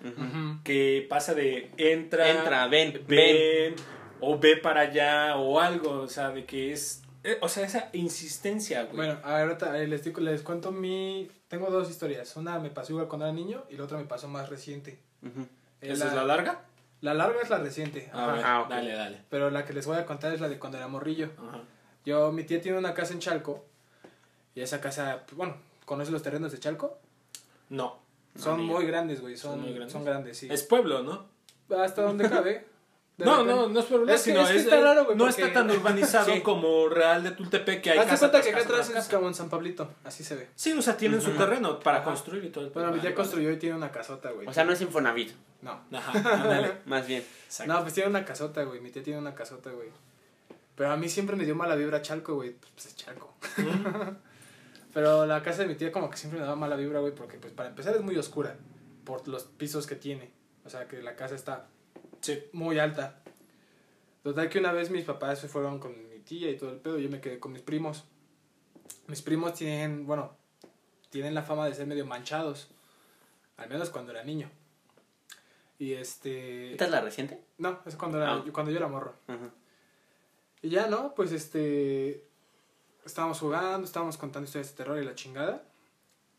Que pasa de entra,
Entra, ven,
ven, o ve para allá, o algo, o sea, de que es, eh, o sea, esa insistencia, güey.
Bueno, ahorita eh, les, digo- les cuento mi... Tengo dos historias. Una me pasó igual cuando era niño y la otra me pasó más reciente. Eh,
¿Esa es la larga?
La larga es la reciente.
A
ajá.
Ah, ok.
dale, dale.
Pero la que les voy a contar es la de cuando era morrillo.
Ajá.
Yo, mi tía tiene una casa en Chalco. Y esa casa, pues, bueno, ¿conoces los terrenos de Chalco?
No,
Son
amigo.
muy grandes, güey. Son,
Son muy grandes.
grandes, sí.
es pueblo, ¿no?
Hasta donde cabe. <laughs>
No,
repente-
no, no es hablar,
Es que-
sino
es que
es-
está raro, güey,
no
porque-
está tan urbanizado <laughs>
Sí.
como Real de Tultepec, que hay
Haz de
casa
cuenta que acá atrás es como en San Pablito, así se ve.
Sí, o sea, tienen su terreno para
Ajá.
construir y todo el
Bueno, mi tía
vale.
construyó y tiene una casota, güey.
O sea, no es Infonavit,
No.
Ajá, <laughs> ándale.
más bien.
Exacto.
No, pues tiene una casota, güey. Mi tía tiene una casota, güey. Pero a mí siempre me dio mala vibra Chalco, güey. Pues es Chalco. <laughs> Pero la casa de mi tía como que siempre me daba mala vibra, güey, porque pues para empezar es muy oscura por los pisos que tiene. O sea, que la casa está
Sí.
muy alta. Total que una vez mis papás se fueron con mi tía y todo el pedo, yo me quedé con mis primos. Mis primos tienen, bueno, tienen la fama de ser medio manchados. Al menos cuando era niño. Y este...
¿Esta es la reciente?
No, es cuando, era,
Ah.
cuando yo era morro.
Ajá.
Y ya, ¿no? Pues este. Estábamos jugando, estábamos contando historias de terror y la chingada.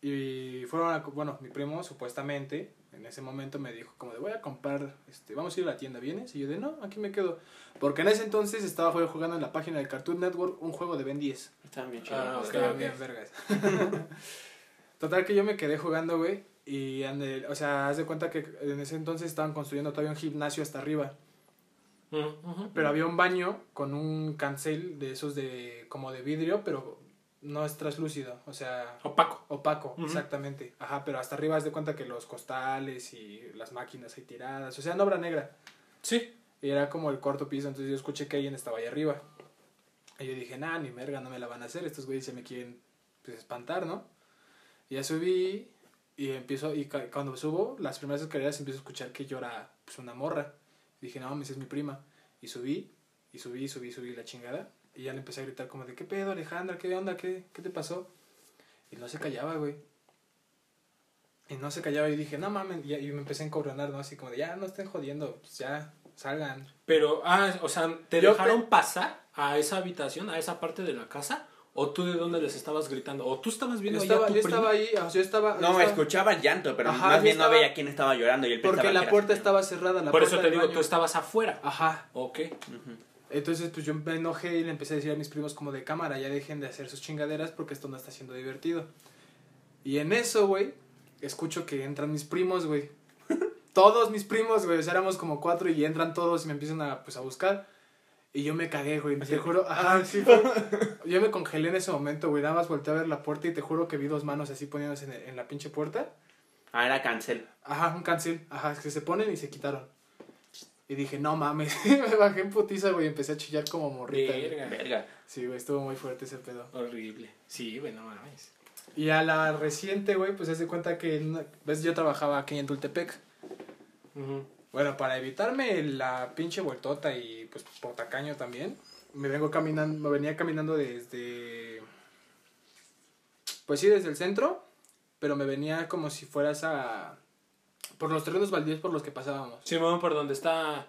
Y fueron a. Bueno, mi primo supuestamente en ese momento me dijo, como de voy a comprar. este Vamos a ir a la tienda, ¿vienes? Y yo de no, aquí me quedo. Porque en ese entonces estaba jugando en la página de Cartoon Network un juego de Ben 10.
Estaban bien chidos.
Ah, ok.
bien vergas. <laughs> Total que yo me quedé jugando, güey. Y ande, o sea, haz de cuenta que en ese entonces estaban construyendo todavía un gimnasio hasta arriba. Pero había un baño con un cancel de esos de como de vidrio, pero no es translúcido, o sea,
Opaco.
opaco, exactamente. Ajá, pero hasta arriba haz de cuenta que los costales y las máquinas ahí tiradas, o sea, en obra negra.
Sí.
Y era como el cuarto piso, entonces yo escuché que alguien estaba ahí arriba. Y yo dije, nah, ni merga, no me la van a hacer, estos güeyes se me quieren pues, espantar, ¿no? Y ya subí y empiezo, y cuando subo, las primeras escaleras empiezo a escuchar que llora pues, una morra. Y dije, no mames, es mi prima. Y subí, y subí, subí, subí la chingada. Y ya le empecé a gritar como de, ¿qué pedo, Alejandra? ¿Qué onda? ¿Qué, qué te pasó? Y no se callaba, güey. Y no se callaba y dije, no mames, y, y me empecé a encobronar, ¿no? Así como de, ya, no estén jodiendo, pues ya, salgan.
Pero, ah, o sea, ¿te
Yo
dejaron
pe-
pasar a esa habitación, a esa parte de la casa? ¿O tú de dónde les estabas gritando? ¿O tú estabas
Yo
viendo ahí
estaba,
a tu
yo
prima?
estaba ahí, o sea, yo estaba... yo
No,
estaba-
escuchaba el llanto, pero
Ajá,
más
yo
bien no veía quién estaba llorando y él
Porque
que
la puerta estaba cerrada, la
Por
puerta
eso te digo,
baño.
tú estabas afuera.
Ajá.
Ok.
prima. Ujú.
Entonces, pues yo me enojé y le empecé a decir a mis primos como de cámara, ya dejen de hacer sus chingaderas porque esto no está siendo divertido. Y en eso, güey, escucho que entran mis primos, güey. <laughs> Todos mis primos, güey, o sea, éramos como cuatro y entran todos y me empiezan a, pues, a buscar. Y yo me cagué, güey, te juro, ajá, sí, fue- <laughs> Yo me congelé en ese momento, güey, nada más volteé a ver la puerta y te juro que vi dos manos así poniéndose en, en la pinche puerta.
Ah, era cancel.
Ajá, un cancel, ajá, es que se ponen y se quitaron. Y dije, no mames, <laughs> me bajé en putiza, güey, empecé a chillar como morrita. güey.
Verga.
Verga.
Sí, güey, estuvo muy fuerte ese pedo.
Horrible. Sí, güey, no mames.
Y a la reciente, güey, pues se de cuenta que, ves, yo trabajaba aquí en Tultepec.
Ujú.
Bueno, para evitarme la pinche vueltota y pues por tacaño también, me vengo caminando, me venía caminando desde, pues sí, desde el centro, pero me venía como si fueras a, por los terrenos baldíos por los que pasábamos.
Simón, por donde está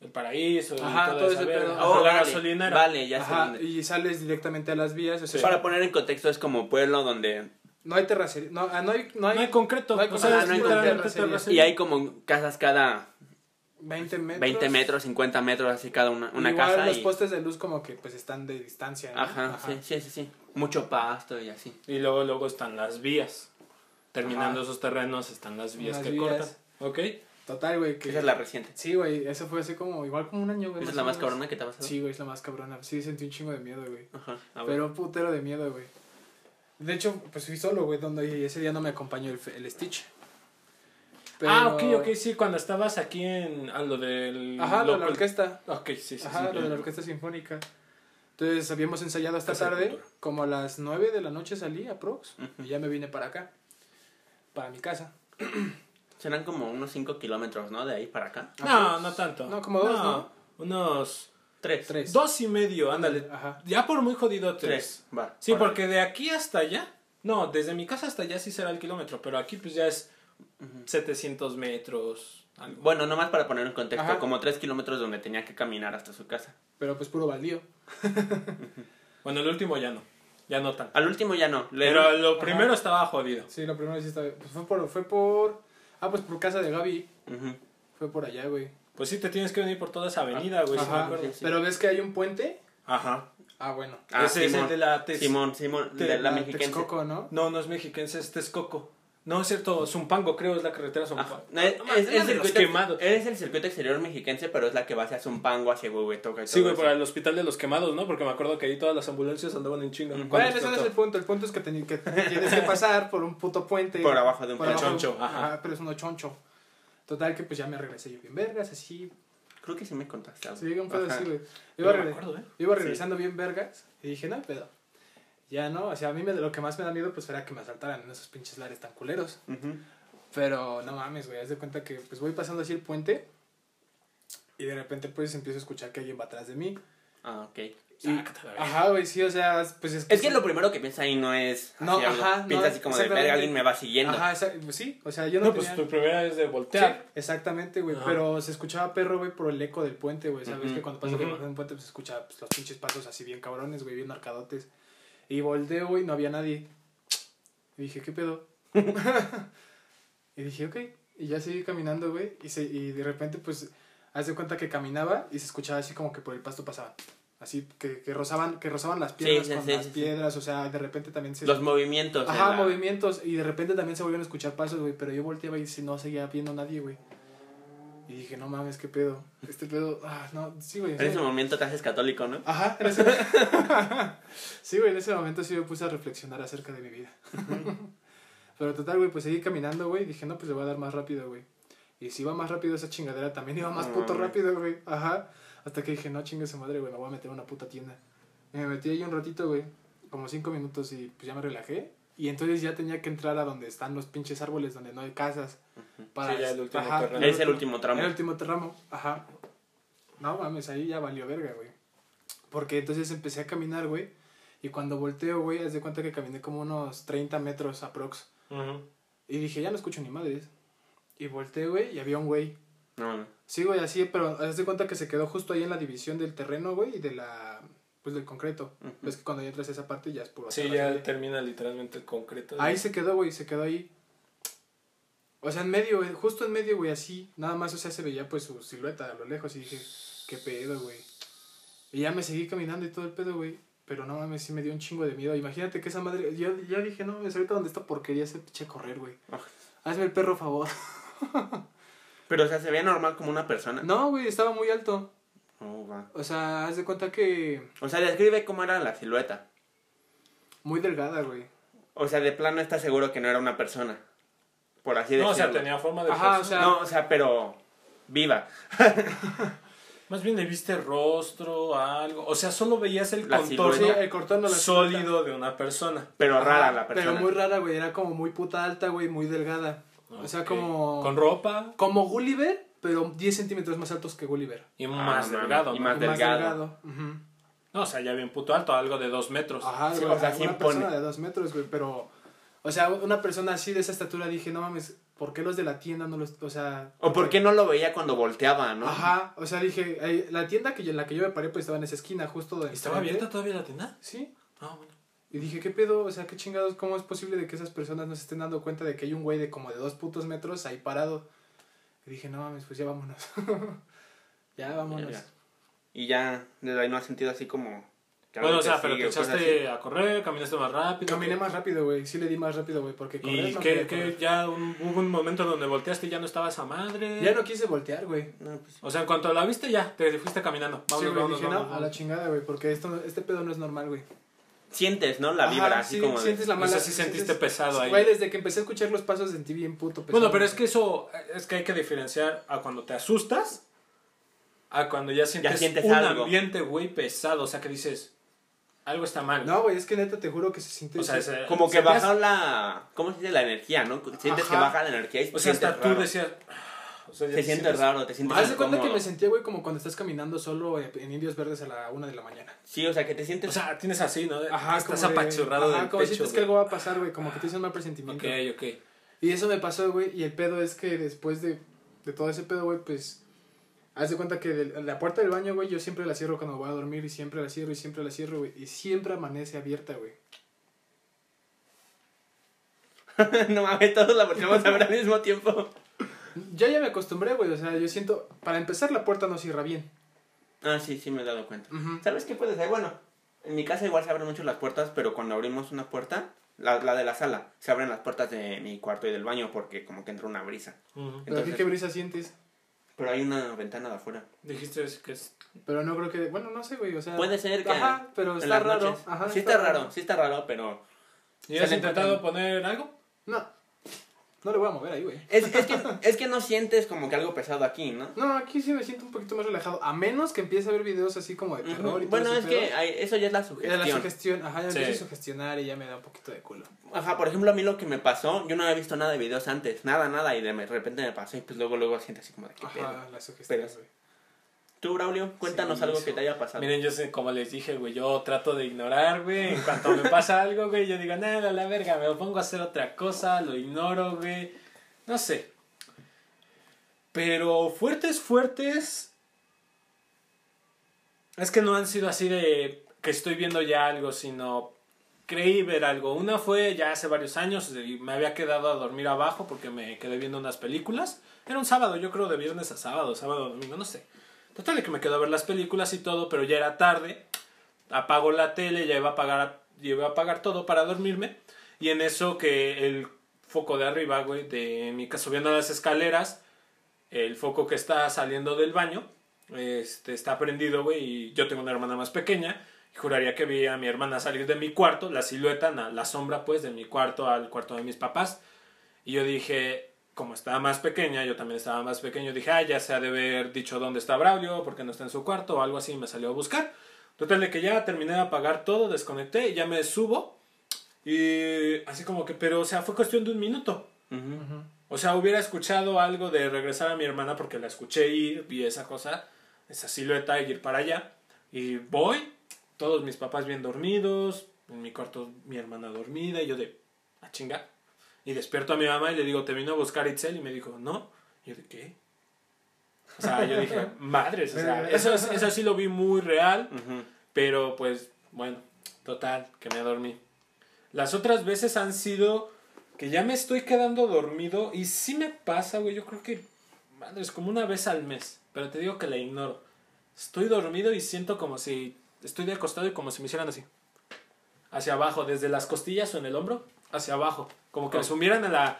el paraíso y
Ajá,
todo,
todo
esa
ese pedo.
Ajá,
Oh,
la
vale,
gasolinera.
Vale, ya
Ajá, y sales directamente a las vías, o sea,
Para poner en contexto, es como pueblo donde...
no hay terracería, no, ah, no hay, no hay,
No hay concreto.
no hay
o sea,
concreto, no hay
terracería.
Y hay como casas cada
20 metros.
20 metros, 50 metros, así cada una, una
Igual
casa.
los
y...
postes de luz como que pues están de distancia. ¿no?
Ajá, sí, sí, sí, sí. Mucho pasto y así.
Y luego, luego están las vías. Terminando
Ajá.
esos terrenos están las vías
Las
que
vías.
cortan. ¿Ok?
Total, güey. Que...
Esa es la reciente.
Sí, güey, eso fue hace como, igual como un año, güey.
Esa es la más cabrona que te ha pasado.
Sí, güey, es la más cabrona. Sí, sentí un chingo de miedo, güey.
Ajá.
Pero putero de miedo, güey. De hecho, pues fui solo, güey, donde ese día no me acompañó el, el Stitch.
Ah, ok, ok, sí, cuando estabas aquí en. A lo del.
Ajá, lo de la orquesta.
Ok, sí, sí.
Ajá,
sí,
lo de la orquesta sinfónica. Entonces habíamos ensayado
de
tarde,
Cultura.
como a las 9 de la noche salí a Prox. Y ya me vine para acá, para mi casa. <clears throat>
Serán como unos 5 kilómetros, ¿no? De ahí para acá.
No, no tanto.
No, como dos, ¿no?
Unos.
Tres.
Tres.
Dos y medio, ándale.
Ajá.
Ya por muy jodido tres.
Tres. Va.
Sí,
órale.
porque de aquí hasta allá. No, desde mi casa hasta allá sí será el kilómetro, pero aquí pues ya es 700 metros. algo.
Bueno, nomás para poner en contexto,
Ajá.
como 3 kilómetros donde tenía que caminar hasta su casa.
Pero pues puro baldío.
Bueno, el último ya no. Ya no tanto.
Al último ya no. Le-
Pero lo
Ajá.
primero estaba jodido.
Sí, lo primero sí estaba. Pues fue por. Fue por ah, pues por casa de Gaby. Fue por allá, güey.
Pues sí, te tienes que venir por toda esa avenida, güey. sí me
Ajá.
acuerdo.
sí, sí.
Pero ves que hay un puente.
Ajá.
Ah, bueno.
Ah,
Ese es el de la Tex-
Simón, Simón, de la
La
mexiquense.
Texcoco, ¿no?
No, no es mexiquense, es Texcoco. No, es cierto, Zumpango, creo, es la carretera
Ajá.
Zumpango.
No, es, es- el circuito,
quemados.
es el circuito exterior mexiquense, pero es la que va hacia Zumpango, hacia Huehuetoca y
Sí,
todo
güey,
eso.
para el hospital de los quemados, ¿no? Porque me acuerdo que ahí todas las ambulancias andaban en chinga.
Bueno, ese no es el punto. El punto es que, teni- que tienes que pasar por un puto puente.
Por abajo de un
por
Choncho, ajá.
Ajá, pero es uno choncho. Total que pues ya me regresé yo bien vergas, así.
Creo que sí me contaste algo.
Sí, un pedo así, güey. Iba,
no acuerdo, ¿eh?
iba regresando bien vergas y dije, no, pedo. Ya no, o sea, a mí me, lo que más me da miedo pues era que me asaltaran en esos pinches lares tan culeros.
Ujú.
Pero no mames, güey, haz de cuenta que pues voy pasando así el puente y de repente pues empiezo a escuchar que alguien va atrás de mí.
Ah, ok.
Y-
verga.
ajá, güey, sí, o sea, pues es que...
Es que
sí-
lo primero que piensa ahí no es.
No,
así algo.
ajá,
Piensa
no,
así como de verga, alguien me va siguiendo.
Ajá, pues sí, o sea, yo no,
No, pues
tenía...
tu primera es de voltear.
Sí, exactamente, güey. Pero se escuchaba perro, güey, por el eco del puente, güey. Sabes que cuando pasas
ujú.
debajo de un puente, pues se escucha pues, los pinches pasos así bien cabrones, güey, bien marcadotes. Y volteo, güey, no había nadie. Y dije, ¿qué pedo? <laughs> y dije, ok. Y ya seguí caminando, güey. Y, se, y de repente, pues, haz de cuenta que caminaba y se escuchaba así como que por el pasto pasaban. Así que, que rozaban, que rozaban las piedras
sí,
con
sí,
las
sí, sí.
piedras. O sea, de repente también se.
Los movimientos.
Ajá,
la-
movimientos. Y de repente también se volvieron a escuchar pasos, güey. Pero yo volteaba y no seguía viendo a nadie, güey. Y dije, no mames, qué pedo. Este pedo. Ah, no, sí, güey.
En ese momento te haces católico, ¿no?
Ajá, en ese... <laughs> sí, güey, en ese momento sí me puse a reflexionar acerca de mi vida. <laughs> Pero total, güey, pues seguí caminando, güey. Dije, no, pues le voy a dar más rápido, güey. Y si iba más rápido esa chingadera, también iba más
No,
puto rápido, güey. Ajá. Hasta que dije, no, chingue su madre, güey, me voy a meter a una puta tienda. Y me metí ahí un ratito, güey. Como cinco minutos y pues ya me relajé. Y entonces ya tenía que entrar a donde están los pinches árboles, donde no hay casas. Para...
Sí, ya el último
Ajá,
terreno.
Es el último tramo.
el último tramo, ajá. No mames, ahí ya valió verga, güey. Porque entonces empecé a caminar, güey. Y cuando volteo, güey, haz de cuenta que caminé como unos 30 metros aprox.
Ujú.
Y dije, ya no escucho ni madres. Y volteo, güey, y había un güey.
No, no.
Sí, güey, así, pero haz de cuenta que se quedó justo ahí en la división del terreno, güey, y de la. Pues del concreto. Ves que cuando ya entras a esa parte ya es puro.
Sí, ya
güey.
termina literalmente el concreto.
Ahí se quedó, güey, se quedó ahí. O sea, en medio, güey, justo en medio, güey, así. Nada más, o sea, se veía pues su silueta a lo lejos y dije, qué pedo, güey. Y ya me seguí caminando y todo el pedo, güey. Pero no mames, sí me dio un chingo de miedo. Imagínate que esa madre. Yo ya dije, no mames, ahorita donde esta porquería se eche a correr, güey. Hazme el perro favor. <laughs> <laughs>
Pero, o sea, se ve normal como una persona.
No, güey, estaba muy alto.
Oh, va.
O sea, haz de cuenta que.
O sea, describe cómo era la silueta.
Muy delgada, güey.
O sea, de plano estás seguro que no era una persona. Por así
No,
decirlo.
o sea, tenía forma de
Ajá,
persona.
o sea-
No, o sea, pero viva. <laughs>
Más bien le viste rostro, algo. O sea, solo veías el
La
contorno
Sí, el cortón no la
sólido de una persona.
Pero
Ajá,
rara la persona.
Pero muy rara, güey. Era como muy puta alta, güey, muy delgada. O sea, como.
Con ropa
Como Gulliver, pero 10 centímetros más altos que Gulliver.
y
Ah,
más
no,
delgado.
y
¿no?
más
Y
delgado.
Ujú.
No, o sea, ya bien puto alto, algo de dos metros.
Ajá,
Sí,
güey.
o sea,
una
impone.
persona de 2 metros, güey. Pero. O sea, una persona así de esa estatura dije, no mames, ¿por qué los de la tienda no los. O sea.
O por qué no lo veía cuando volteaba, ¿no?
Ajá, o sea, dije, eh, la tienda que yo- en la que yo me paré, pues estaba en esa esquina, justo donde.
¿Estaba abierta todavía la tienda?
Sí.
Ah, bueno.
Y dije, ¿qué pedo? O sea, ¿qué chingados? ¿Cómo es posible de que esas personas no se estén dando cuenta de que hay un güey de como de dos putos metros ahí parado? Y dije, no mames, pues ya vámonos. <laughs> ya vámonos.
Y ya, desde ahí no has sentido así como... que
Bueno, o sea,
te
pero te
sigue cosas
echaste a correr, caminaste más rápido.
Caminé más rápido, güey. Sí le di más rápido, güey, porque correr
Y
no
que, que
correr.
ya un- hubo un momento donde volteaste y ya no estaba esa madre.
Ya no quise voltear, güey.
No, pues,
O sea, en cuanto la viste, ya te fuiste caminando.
Sí,
Vámonos,
güey,
vámonos,
dije, no,
vámonos,
a la
vámonos.
chingada, güey, porque esto, este pedo no es normal, güey.
Sientes, ¿no? La
Ajá,
vibra, así
sí,
como...
sientes la
O
mala...
sea, sí sentiste pesado ahí.
Güey, desde que empecé a escuchar los pasos sentí bien puto pesado.
Bueno, pero es que eso, es que hay que diferenciar a cuando te asustas, a cuando ya sientes,
sientes
un
algo.
ambiente, güey, pesado. O sea, que dices, algo está mal.
No, güey, es que neta te juro que se siente...
o sea,
se-
ese-
Como que baja la... ¿Cómo se dice? La energía, ¿no? Sientes que
Ajá.
baja la energía y
O sea, hasta
sientes
tú
raro.
decías... O sea,
Te
te
sientes
sientes-
raro, te sientes
Haz de cuenta que me sentía, güey, como cuando estás caminando solo eh, en Indios Verdes a la una de la mañana.
Sí, o sea, que te sientes...
O sea, tienes así, ¿no?
Ajá,
Estás
como de-
apachurrado
ajá,
del
como
pecho.
sientes que algo va a pasar, güey, como que tienes un mal presentimiento.
Ok, ok.
Y eso me pasó, güey, y el pedo es que después de, de todo ese pedo, güey, pues... Haz de cuenta que de- la puerta del baño, güey, yo siempre la cierro cuando voy a dormir y siempre la cierro y siempre la cierro, güey. Y siempre amanece abierta, güey. <laughs>
no mames, todos la volteamos a ver al mismo tiempo. <laughs>
Ya ya me acostumbré, güey, o sea, yo siento... Para empezar, la puerta no cierra bien.
Ah, sí, sí me he dado cuenta.
Ujú.
¿Sabes qué puede ser? Bueno, en mi casa igual se abren mucho las puertas, pero cuando abrimos una puerta, la, la de la sala. Se abren las puertas de mi cuarto y del baño porque como que entra una brisa.
Pero aquí
Entonces-
qué brisa sientes.
Pero hay una ventana de afuera.
Dijiste que es...
Pero no creo que. Bueno, no sé, güey. O sea.
Puede ser que
Ajá, pero está raro. Ajá,
sí está raro, sí está raro, pero...
¿Y has intentado poner algo?
No. No le voy a mover ahí, güey.
Es, es, que, <laughs> es que no sientes como que algo pesado aquí, ¿no?
No, aquí sí me siento un poquito más relajado. A menos que empiece a ver videos así como de terror y todo
Bueno,
ese
es que hay- eso ya es la
Ya la
sugestión.
sugestión, ajá, ya
Sí.
empiezo a sugestionar y ya me da un poquito de culo.
Ajá, por ejemplo, a mí lo que me pasó, yo no había visto nada de videos antes, nada, nada, y de repente me pasó y pues luego, luego sientes así como de qué pedo.
Ajá, la sugestión,
Pero-
güey.
Tú, Braulio, cuéntanos
Sí,
algo
eso.
que te haya pasado.
Miren, yo sé, como les dije, güey, yo trato de ignorar, güey. En cuanto me pasa algo, güey, yo digo, nada, la verga, me pongo a hacer otra cosa, lo ignoro, güey. No sé. Pero fuertes, fuertes. Es que no han sido así de que estoy viendo ya algo, sino creí ver algo. Una fue ya hace varios años, me había quedado a dormir abajo porque me quedé viendo unas películas. Era un sábado, yo creo de viernes a sábado, sábado, domingo, no sé. Total que me quedo a ver las películas y todo, pero ya era tarde. Apago la tele, ya iba a apagar, ya iba a todo para dormirme. Y en eso que el foco de arriba, güey, de mi casa subiendo las escaleras, el foco que está saliendo del baño, este, está prendido, güey, y yo tengo una hermana más pequeña. Y juraría que vi a mi hermana salir de mi cuarto, la silueta, na- la sombra, pues, de mi cuarto al cuarto de mis papás. Y yo dije, como estaba más pequeña, yo también estaba más pequeño, dije, ah, ya se ha de haber dicho dónde está Braulio, porque no está en su cuarto o algo así, y me salió a buscar. Total de que ya terminé de apagar todo, desconecté y ya me subo. Y así como que, pero, o sea, fue cuestión de un minuto.
Ujú.
O sea, hubiera escuchado algo de regresar a mi hermana porque la escuché ir, vi esa cosa, esa silueta y ir para allá. Y voy, todos mis papás bien dormidos, en mi cuarto mi hermana dormida y yo de, a chinga. Y despierto a mi mamá y le digo, ¿te vino a buscar Itzel? Y me dijo, no. Y yo de, ¿qué? O sea, yo dije, <laughs> madres, o sea, eso, es- eso sí lo vi muy real.
Ujú.
Pero pues, bueno, total, que me dormí. Las otras veces han sido que ya me estoy quedando dormido y sí me pasa, güey, yo creo que, madre, es como una vez al mes, pero te digo que la ignoro. Estoy dormido y siento como si estoy de acostado y como si me hicieran así. Hacia abajo, desde las costillas o en el hombro, hacia abajo. Como que me sumieran en la...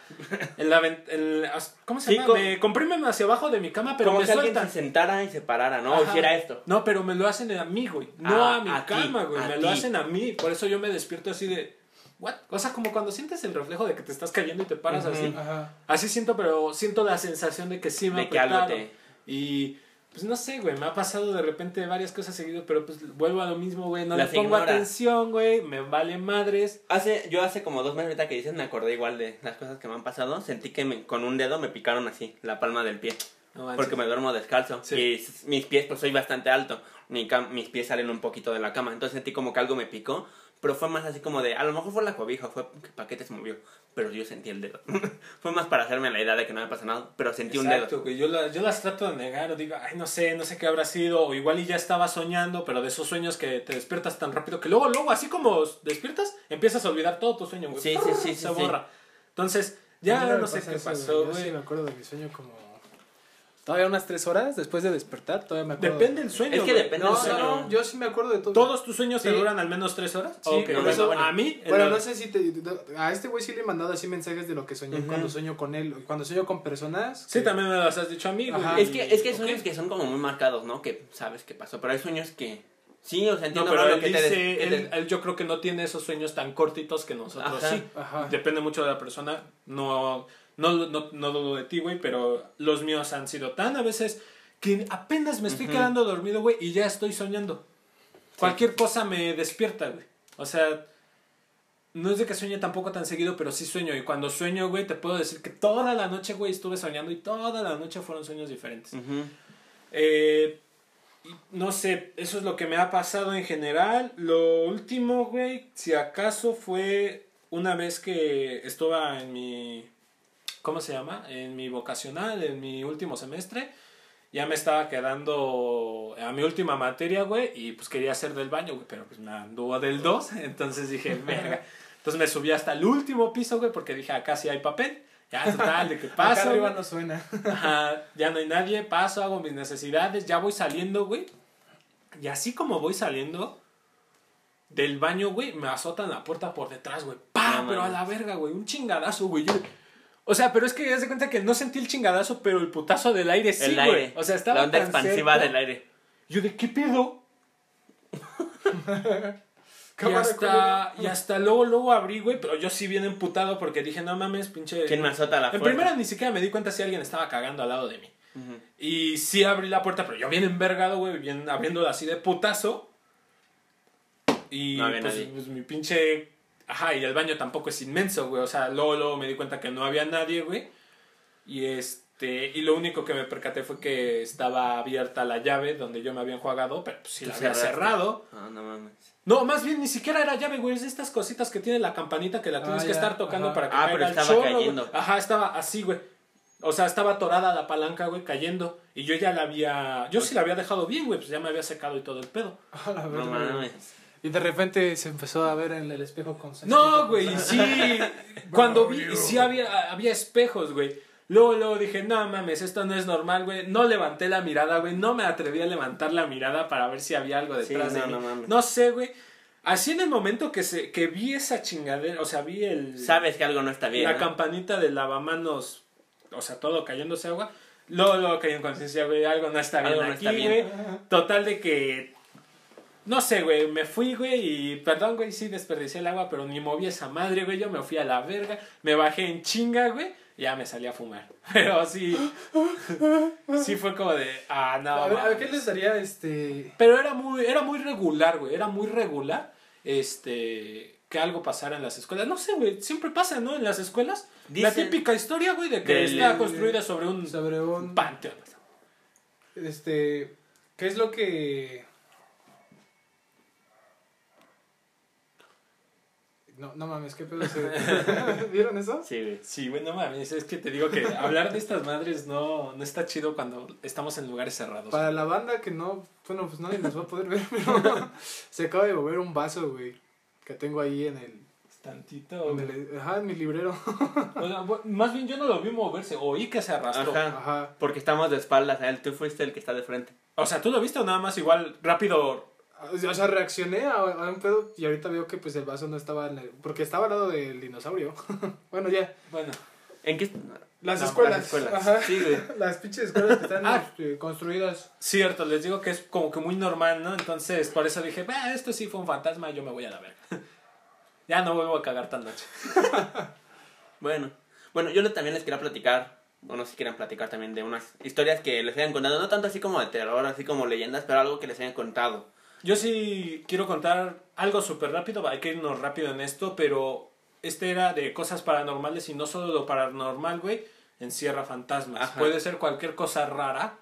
En la ven- en la- ¿Cómo se
Sí,
llama? Me comprimen hacia abajo de mi cama, pero
Como
me
si alguien
sueltan.
se sentara y se parara, ¿no? O hiciera esto.
No, pero me lo hacen a mí, güey. No
Ah,
a mi
a ti,
cama, güey. Me
ti.
lo hacen a mí. Por eso yo me despierto así de. ¿What? O sea, como cuando sientes el reflejo de que te estás cayendo y te paras así.
Ajá.
Así siento, pero siento la sensación de que sí me
De que algo
apretaron.
te...
Y. Pues no sé, güey, me ha pasado de repente varias cosas seguidas, pero pues vuelvo a lo mismo, güey. No
Las
le pongo atención, güey. Me vale madres.
Hace, yo hace como dos meses ahorita que dices me acordé igual de las cosas que me han pasado. Sentí que me- con un dedo me picaron así, la palma del pie.
No.
Porque me duermo descalzo.
Sí.
Y mis pies, pues soy bastante alto. Mi mis pies salen un poquito de la cama. Entonces sentí como que algo me picó. Pero fue más así como de, a lo mejor fue la cobija, fue que paquete se movió. Pero yo sentí el dedo. <laughs> fue más para hacerme la idea de que no me pasa nada. Pero sentí un
Exacto,
dedo.
güey. Yo, la- yo las trato de negar o digo, ay, no sé, no sé qué habrá sido. O igual y ya estaba soñando, pero de esos sueños que te despiertas tan rápido que luego, luego, así como despiertas, empiezas a olvidar todo tu sueño, güey.
Sí, sí, sí, <laughs> sí,
Se
sí.
borra. Entonces,
A
ya no sé qué
eso,
pasó,
Yo sí
güey.
me acuerdo de mi sueño como. Todavía unas tres horas después de despertar, todavía me acuerdo.
Depende del sueño.
Es que
güey.
depende
No,
del sueño.
no, no, yo sí me acuerdo de todo.
¿Todos tus sueños te
Sí.
duran al menos tres horas?
Sí,
Ok,
por
bueno,
eso-
a mí...
Bueno,
el-
no sé si te, a este güey sí le he mandado así mensajes de lo que soñé
Ujú.
cuando sueño con él, cuando sueño con personas.
Sí,
que-
también me las has dicho a mí, güey.
Ajá.
Es que, es que hay sueños que son como muy marcados, ¿no? Que sabes qué pasó. Pero hay sueños que... Sí, o sea,
No,
entiendo
pero
lo
él
que te... des-
dice,
que te-
él, él yo creo que no tiene esos sueños tan cortitos que nosotros
Ajá.
sí.
Ajá.
Depende mucho de la persona. No, no, no, no dudo de ti, güey, pero los míos han sido tan a veces que apenas me estoy quedando dormido, güey, y ya estoy soñando. Cualquier cosa me despierta, güey. O sea, no es de que sueñe tampoco tan seguido, pero sí sueño. Y cuando sueño, güey, te puedo decir que toda la noche, güey, estuve soñando y toda la noche fueron sueños diferentes. Eh, no sé, eso es lo que me ha pasado en general. Lo último, güey, si acaso fue una vez que estaba en mi... ¿Cómo se llama? En mi vocacional, en mi último semestre. Ya me estaba quedando a mi última materia, güey, y pues quería hacer del baño, güey, pero pues me anduvo del 2, <laughs> entonces dije, verga. Entonces me subí hasta el último piso, güey, porque dije, acá sí hay papel. Ya, total, de que <laughs>
Acá arriba
güey.
no suena. <laughs>
Ajá, ya no hay nadie, paso, hago mis necesidades, ya voy saliendo, güey. Y así como voy saliendo del baño, güey, me azotan la puerta por detrás, güey. ¡Pa! pa,
No
pero a la verga, güey, un chingadazo, güey. Yo- O sea, pero es que haz de cuenta que no sentí el chingadazo, pero el putazo del aire sí,
el
güey.
aire.
O sea, estaba
La onda
tan
expansiva
cerca.
del aire.
Yo de qué pedo. <laughs> Y hasta, y hasta luego, luego abrí, güey, pero yo sí bien emputado porque dije, no mames, pinche...
¿Quién me azota la
En primera ni siquiera me di cuenta si alguien estaba cagando al lado de mí. Y sí abrí la puerta, pero yo bien envergado, güey, bien abriéndola así de putazo. Y
No
pues, pues, mi pinche... Ajá, y el baño tampoco es inmenso, güey. O sea, luego, luego me di cuenta que no había nadie, güey. Y este... Y lo único que me percaté fue que estaba abierta la llave donde yo me había enjuagado, pero pues sí la había
cerraste.
cerrado.
Ah, no mames.
No, más bien ni siquiera era llave, güey. Es de estas cositas que tiene la campanita que la tienes
Ah,
que
ya,
estar tocando
ajá.
para que
Ah,
caiga
pero
el
estaba
chorro, güey.
cayendo.
Ajá, estaba así, güey. O sea, estaba atorada la palanca, güey, cayendo. Y yo ya la había. Yo sí la había dejado bien, güey. Pues ya me había secado y todo el pedo. <laughs>
A la
No
verga, güey.
mames.
Y de repente se empezó a ver en el espejo con
No, güey, sí. <laughs> cuando vi, y sí había, había espejos, güey. Luego, luego dije, no mames, esto no es normal, güey. No levanté la mirada, güey. No me atreví a levantar la mirada para ver si había algo
Sí,
detrás de
no,
mí.
no mames.
No sé, güey. Así en el momento que, se, que vi esa chingadera, o sea, vi el...
Sabes que algo no está bien.
la
¿no?
campanita del lavamanos, o sea, todo cayéndose agua. Luego, luego caí en conciencia, güey, algo no está bien
Algo no
aquí,
está bien.
güey. Total de que... No sé, güey, me fui, güey, y perdón, güey, sí desperdicié el agua, pero ni moví esa madre, güey, yo me fui a la verga, me bajé en chinga, güey, y ya me salí a fumar. <laughs> Pero sí, sí fue como de, ah, no.
A ver, a ver, ¿qué les daría este.
Pero era muy, era muy regular, güey. Era muy regular. Este. Que algo pasara en las escuelas. No sé, güey. Siempre pasa, ¿no? En las escuelas. La típica historia, güey, de que
Del-
está construida sobre un
sobre un.
panteón.
Este. ¿Qué es lo que. No, no mames, ¿qué pedo se... ¿Vieron eso?
Sí, güey.
Sí, güey, no mames. Es que te digo que hablar de estas madres no, no está chido cuando estamos en lugares cerrados.
Para la banda que no. Bueno, pues nadie nos va a poder ver, <laughs> pero. se acaba de mover un vaso, güey. Que tengo ahí en el.
Tantito.
En
güey.
el ajá, en mi librero.
O sea, bu- más bien yo no lo vi moverse. Oí que se arrastró.
Ajá.
Ajá.
Porque estamos de espaldas a él. Tú fuiste el que está de frente.
O sea, ¿tú lo viste o nada más igual rápido?
O sea, reaccioné a, a un pedo y ahorita veo que pues el vaso no estaba en el... Porque estaba al lado del dinosaurio. <laughs> bueno, ya.
Bueno.
¿En qué?
Las
No,
escuelas.
las escuelas.
Ajá.
Sí, güey. <laughs>
Las pinches escuelas que están
Ah.
este, construidas.
Cierto, les digo que es como que muy normal, ¿no? Entonces, por eso dije, "Ah, esto sí fue un fantasma, yo me voy a la verga. <laughs> ya no vuelvo a cagar tan noche.
Bueno. Bueno, yo también les quería platicar. O no sé si quieran platicar también de unas historias que les hayan contado. No tanto así como de terror, así como leyendas, pero algo que les hayan contado.
Yo sí quiero contar algo súper rápido, hay que irnos rápido en esto, pero este era de cosas paranormales y no solo lo paranormal, güey, encierra fantasmas.
Ajá.
Puede ser cualquier cosa rara.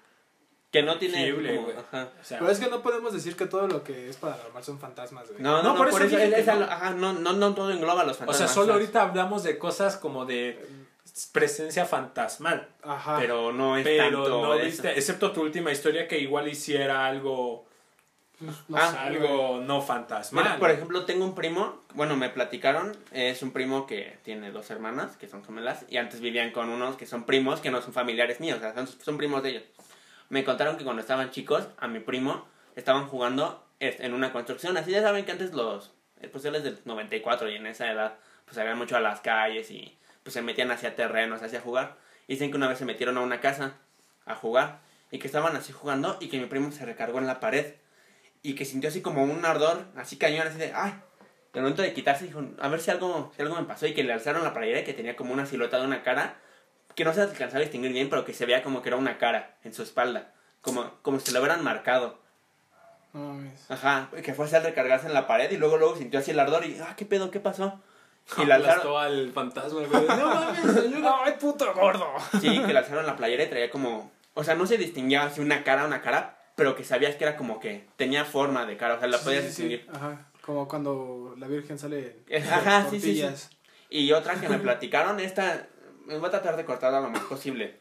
Que no tiene.
Güey.
ajá.
O sea,
Pero es que no podemos decir que todo lo que es paranormal son fantasmas, güey.
No, no,
No,
no,
por
por,
eso
eso,
dije
es-
que
es
no.
ajá, no, no, no todo engloba a los
o
fantasmas.
sea, solo
¿sabes?
ahorita hablamos de cosas como de presencia fantasmal.
Ajá.
Pero no es
Pero
tanto
no
eso.
viste, excepto tu última historia que igual hiciera algo,
no
Ah,
algo no fantasmal.
Mira, por ejemplo, tengo un primo, bueno, me platicaron, es un primo que tiene dos hermanas, que son gemelas, y antes vivían con unos que son primos, que no son familiares míos, o sea, son, son primos de ellos. Me contaron que cuando estaban chicos, a mi primo, estaban jugando en una construcción, así ya saben que antes los, eh, pues él es del 94 y en esa edad, pues salían mucho a las calles y pues se metían hacia terrenos, hacia jugar. Y dicen que una vez se metieron a una casa a jugar y que estaban así jugando y que mi primo se recargó en la pared y que sintió así como un ardor, así cañón, así de, ay, de momento de quitarse dijo, a ver si algo, si algo me pasó y que le alzaron la playera y que tenía como una silueta de una cara que no se alcanzaba a distinguir bien, pero que se veía como que era una cara en su espalda, como, como si lo hubieran marcado. Ajá, que fue así al recargarse en la pared y luego luego sintió así el ardor y, ah, ¿qué pedo? ¿Qué pasó? Y le alzaron,
al fantasma, güey. <laughs> No mames, ayuda. <laughs>
¡Ay, puto gordo!
sí, que le alzaron la playera y traía como, o sea, no se distinguía así una cara, una cara, pero que sabías que era como que tenía forma de cara, o sea, la podías
Sí, sí,
distinguir.
sí. Ajá. Como cuando la Virgen sale <laughs>
Ajá, sí, sí, sí. Y otra que me <laughs> platicaron, esta, me voy a tratar de cortarla lo más posible.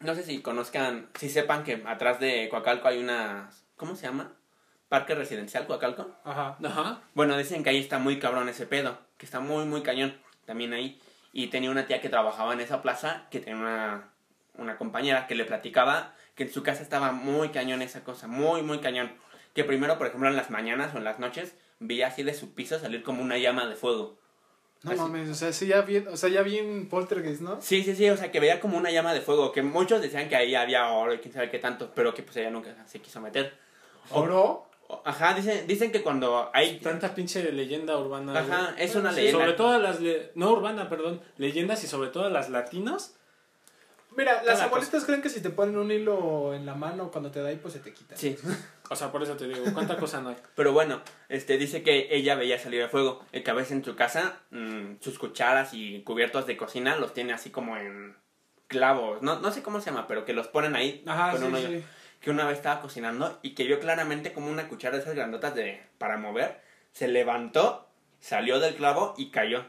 No sé si conozcan, si sepan que atrás de Coacalco hay una, ¿cómo se llama? Parque residencial Coacalco.
Ajá.
Ajá.
Bueno, dicen que ahí está muy cabrón ese pedo, que está muy, muy cañón también ahí. Y tenía una tía que trabajaba en esa plaza, que tenía una, una compañera que le platicaba que en su casa estaba muy cañón esa cosa, muy, muy cañón. Que primero, por ejemplo, en las mañanas o en las noches, veía así de su piso salir como una llama de fuego.
No
Así.
mames, o sea, sí, ya bien, o sea, ya bien poltergeist, ¿no?
Sí, sí, sí, o sea, que veía como una llama de fuego, que muchos decían que ahí había oro y quién sabe qué tanto, pero que pues ella nunca se quiso meter.
¿Oro?
O- Ajá, dicen, dicen que cuando hay...
Tanta pinche leyenda urbana.
Ajá, es una
Sí,
leyenda.
Sobre todo las. le- No urbana, perdón. Leyendas y sobre todo las latinos.
Mira, las abuelitas creen que si te ponen un hilo en la mano cuando te da ahí, pues se te quita.
Sí, <laughs>
O sea, por eso te digo, ¿cuánta cosa no hay?
pero bueno, este dice que ella veía salir el fuego, el que a veces en su casa mm, sus cucharas y cubiertos de cocina los tiene así como en clavos, no, no sé cómo se llama, pero que los ponen ahí
Ajá,
con
sí,
un
sí.
que una vez estaba cocinando y que vio claramente como una cuchara de esas grandotas de para mover se levantó, salió del clavo y cayó.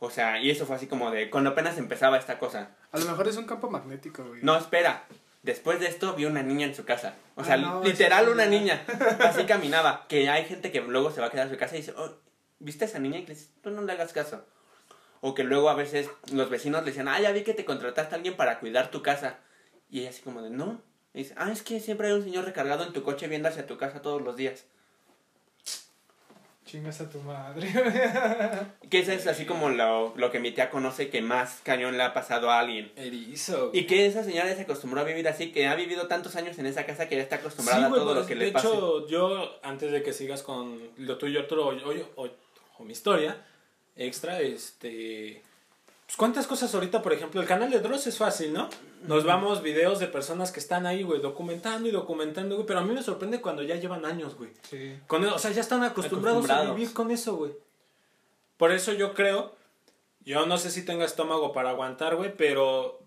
O sea, y eso fue así como de cuando apenas empezaba esta cosa.
A lo mejor es un campo magnético, güey.
No, espera. Después de esto vi una niña en su casa. O sea,
Ah, no,
literal una niña. <laughs> Así caminaba. Que hay gente que luego se va a quedar en su casa y dice, oh, ¿viste a esa niña? Y le dice, tú no le hagas caso. O que luego a veces los vecinos le decían, ah, ya vi que te contrataste a alguien para cuidar tu casa. Y ella así como de, no. Y dice, ah, es que siempre hay un señor recargado en tu coche viendo hacia tu casa todos los días.
Chingas a tu madre.
Que eso es así como lo, lo que mi tía conoce que más cañón le ha pasado a alguien.
Erizo.
Y que esa señora se acostumbró a vivir así, que ha vivido tantos años en esa casa que ya está acostumbrada
Sí,
a todo lo
pues,
que
de
le pase.
hecho, yo, antes de que sigas con lo tuyo, otro, o, o- o mi historia extra, este... Pues, ¿Cuántas cosas ahorita, por ejemplo, el canal de Dross es fácil, ¿no? Nos vamos videos de personas que están ahí, güey, documentando y documentando, güey, pero a mí me sorprende cuando ya llevan años, güey.
Sí.
Con, o sea, ya están acostumbrados, a vivir con eso, güey. Por eso yo creo, yo no sé si tenga estómago para aguantar, güey, pero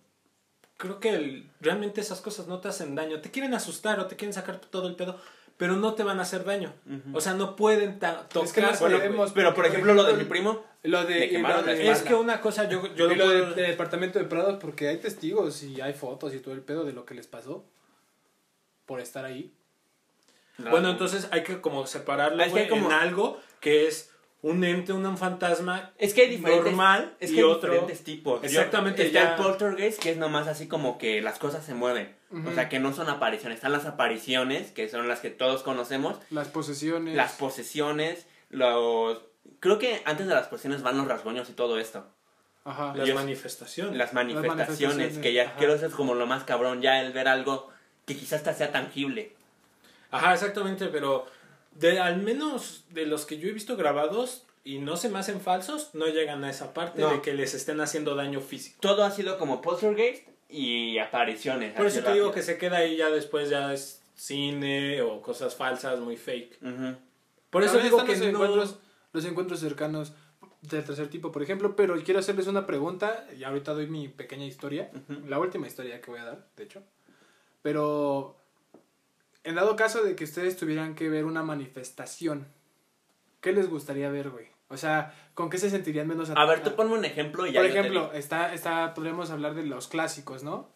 creo que el- realmente esas cosas no te hacen daño. Te quieren asustar o te quieren sacar todo el pedo, pero no te van a hacer daño. O sea, no pueden tocar.
Es que no
Bueno,
sabemos,
pero por ejemplo lo de mi primo,
Lo de,
Le
y
quemaron
lo
la
de-
es que una cosa, yo, yo
y
lo
lo
puedo-
del del departamento de Prados, porque hay testigos y hay fotos y todo el pedo de lo que les pasó por estar ahí.
Bueno, entonces hay que como separarlo,
que hay como-
en algo que es un ente, un fantasma
es que hay diferentes,
normal
es
y
que hay
otro...
diferentes tipos.
Exactamente,
Yo- está
ya-
el poltergeist, que es nomás así como que las cosas se mueven. O sea, que no son apariciones. Están las apariciones, que son las que todos conocemos.
Las posesiones.
Las posesiones, los... Creo que antes de las posesiones van los rasguños y todo esto.
Ajá.
Las
Yo-
manifestaciones.
Las manifestaciones,
manifestaciones,
que ya
ajá.
creo que es como lo más cabrón, ya el ver algo que quizás hasta sea tangible.
Ajá, exactamente, pero de al menos de los que yo he visto grabados y no se me hacen falsos, no llegan a esa parte
No.
de que les estén haciendo daño físico.
Todo ha sido como poltergeist y apariciones.
Por eso te digo que se queda ahí ya después ya es cine o cosas falsas, muy fake.
Ujú.
Por eso digo que
los
no...
encuentros, los encuentros cercanos del tercer tipo, por ejemplo, pero quiero hacerles una pregunta, y ahorita doy mi pequeña historia, la última historia que voy a dar, de hecho. Pero en dado caso de que ustedes tuvieran que ver una manifestación, ¿qué les gustaría ver, güey? O sea, ¿con qué se sentirían menos
A ver, tú ponme un ejemplo y ya
Por ejemplo, está, está, podríamos hablar de los clásicos, ¿no?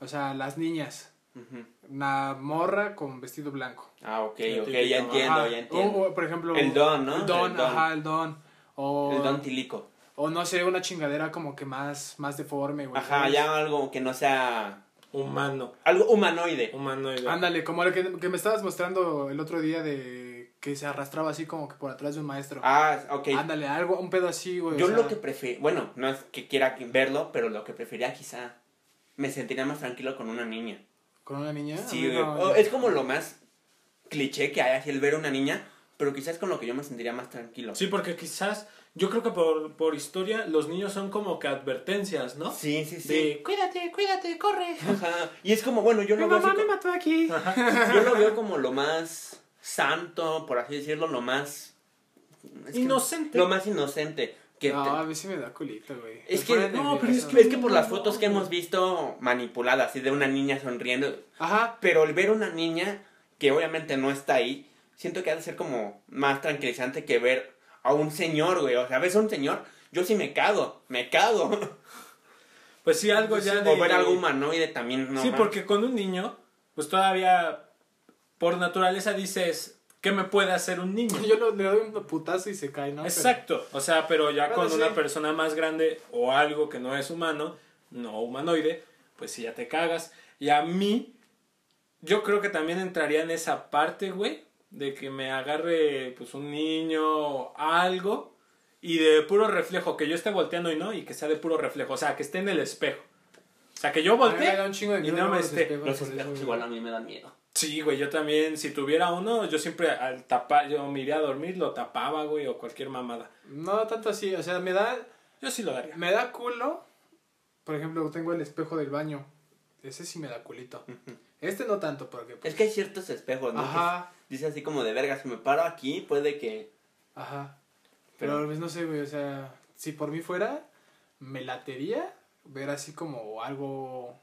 O sea, las niñas,
Ujú.
una morra con vestido blanco.
Ah, ok, ok, ya entiendo,
Ajá.
ya entiendo.
O, o, por ejemplo,
El don, ¿no?
El don,
El don.
ajá, el don. O,
El don tilico.
o no sé, una chingadera como que más, más deforme, güey.
Ajá,
¿sabes?
ya algo que no sea...
Humano,
Algo humanoide.
humanoide.
Ándale, como el que, que me estabas mostrando el otro día de que se arrastraba así como que por atrás de un maestro.
Ah, ok.
Ándale, algo, un pedo así, güey. o
Yo
sea,
lo que prefiero... Bueno, no es que quiera verlo, pero lo que preferiría quizá... Me sentiría más tranquilo con una niña.
¿Con una niña?
Sí,
no,
es como lo más cliché que hay así el ver a una niña, pero quizás con lo que yo me sentiría más tranquilo.
Sí, porque quizás, yo creo que por, por historia los niños son como que advertencias, ¿no?
Sí, sí, sí.
De, cuídate, cuídate, corre.
Ajá. Y es como, bueno, yo
Mi
lo veo así
mamá me
co-
mató aquí.
yo lo veo como lo más santo, por así decirlo, lo más es que-
Inocente.
lo más inocente que
No,
te-
a mí sí me da culito, güey.
Es
Me
que-
no, pero es
nervioso.
es que por las fotos que hemos visto manipuladas, así de una niña sonriendo,
Ajá.
pero el ver una niña que obviamente no está ahí, siento que ha de ser como más tranquilizante que ver a un señor, güey. O sea, ves a un señor, yo sí me cago, me cago. <laughs>
Pues sí, algo
Pues
ya
sí,
de...
o ver algo humanoide también, no
sí, porque con un niño, pues todavía por naturaleza dices, ¿qué me puede hacer un niño? <laughs>
Yo lo- le doy un putazo y se cae, ¿no?
Exacto, o sea, pero ya
Bueno,
con
sí.
una persona más grande o algo que no es humano, no humanoide, pues sí ya te cagas. Y a mí, yo creo que también entraría en esa parte, güey, de que me agarre pues un niño algo y de puro reflejo, que yo esté volteando y no, y que sea de puro reflejo, o sea, que esté en el espejo. O sea, que yo
de
y no me esté-
Los espejos igual a mí me dan miedo.
Sí, güey, yo también, si tuviera uno, yo siempre al tapar, yo me iría a dormir, lo tapaba, güey, o cualquier mamada.
No tanto así, o sea, me da,
Yo sí lo daría.
me da culo. Por ejemplo, tengo el espejo del baño. Ese sí me da culito. Este no tanto, porque... pues,
Es que hay ciertos espejos, ¿no?
Ajá,
Que dice así como de verga, si me paro aquí, puede que...
ajá. Pero pues no sé, güey, o sea, si por mí fuera, me latería ver así como algo...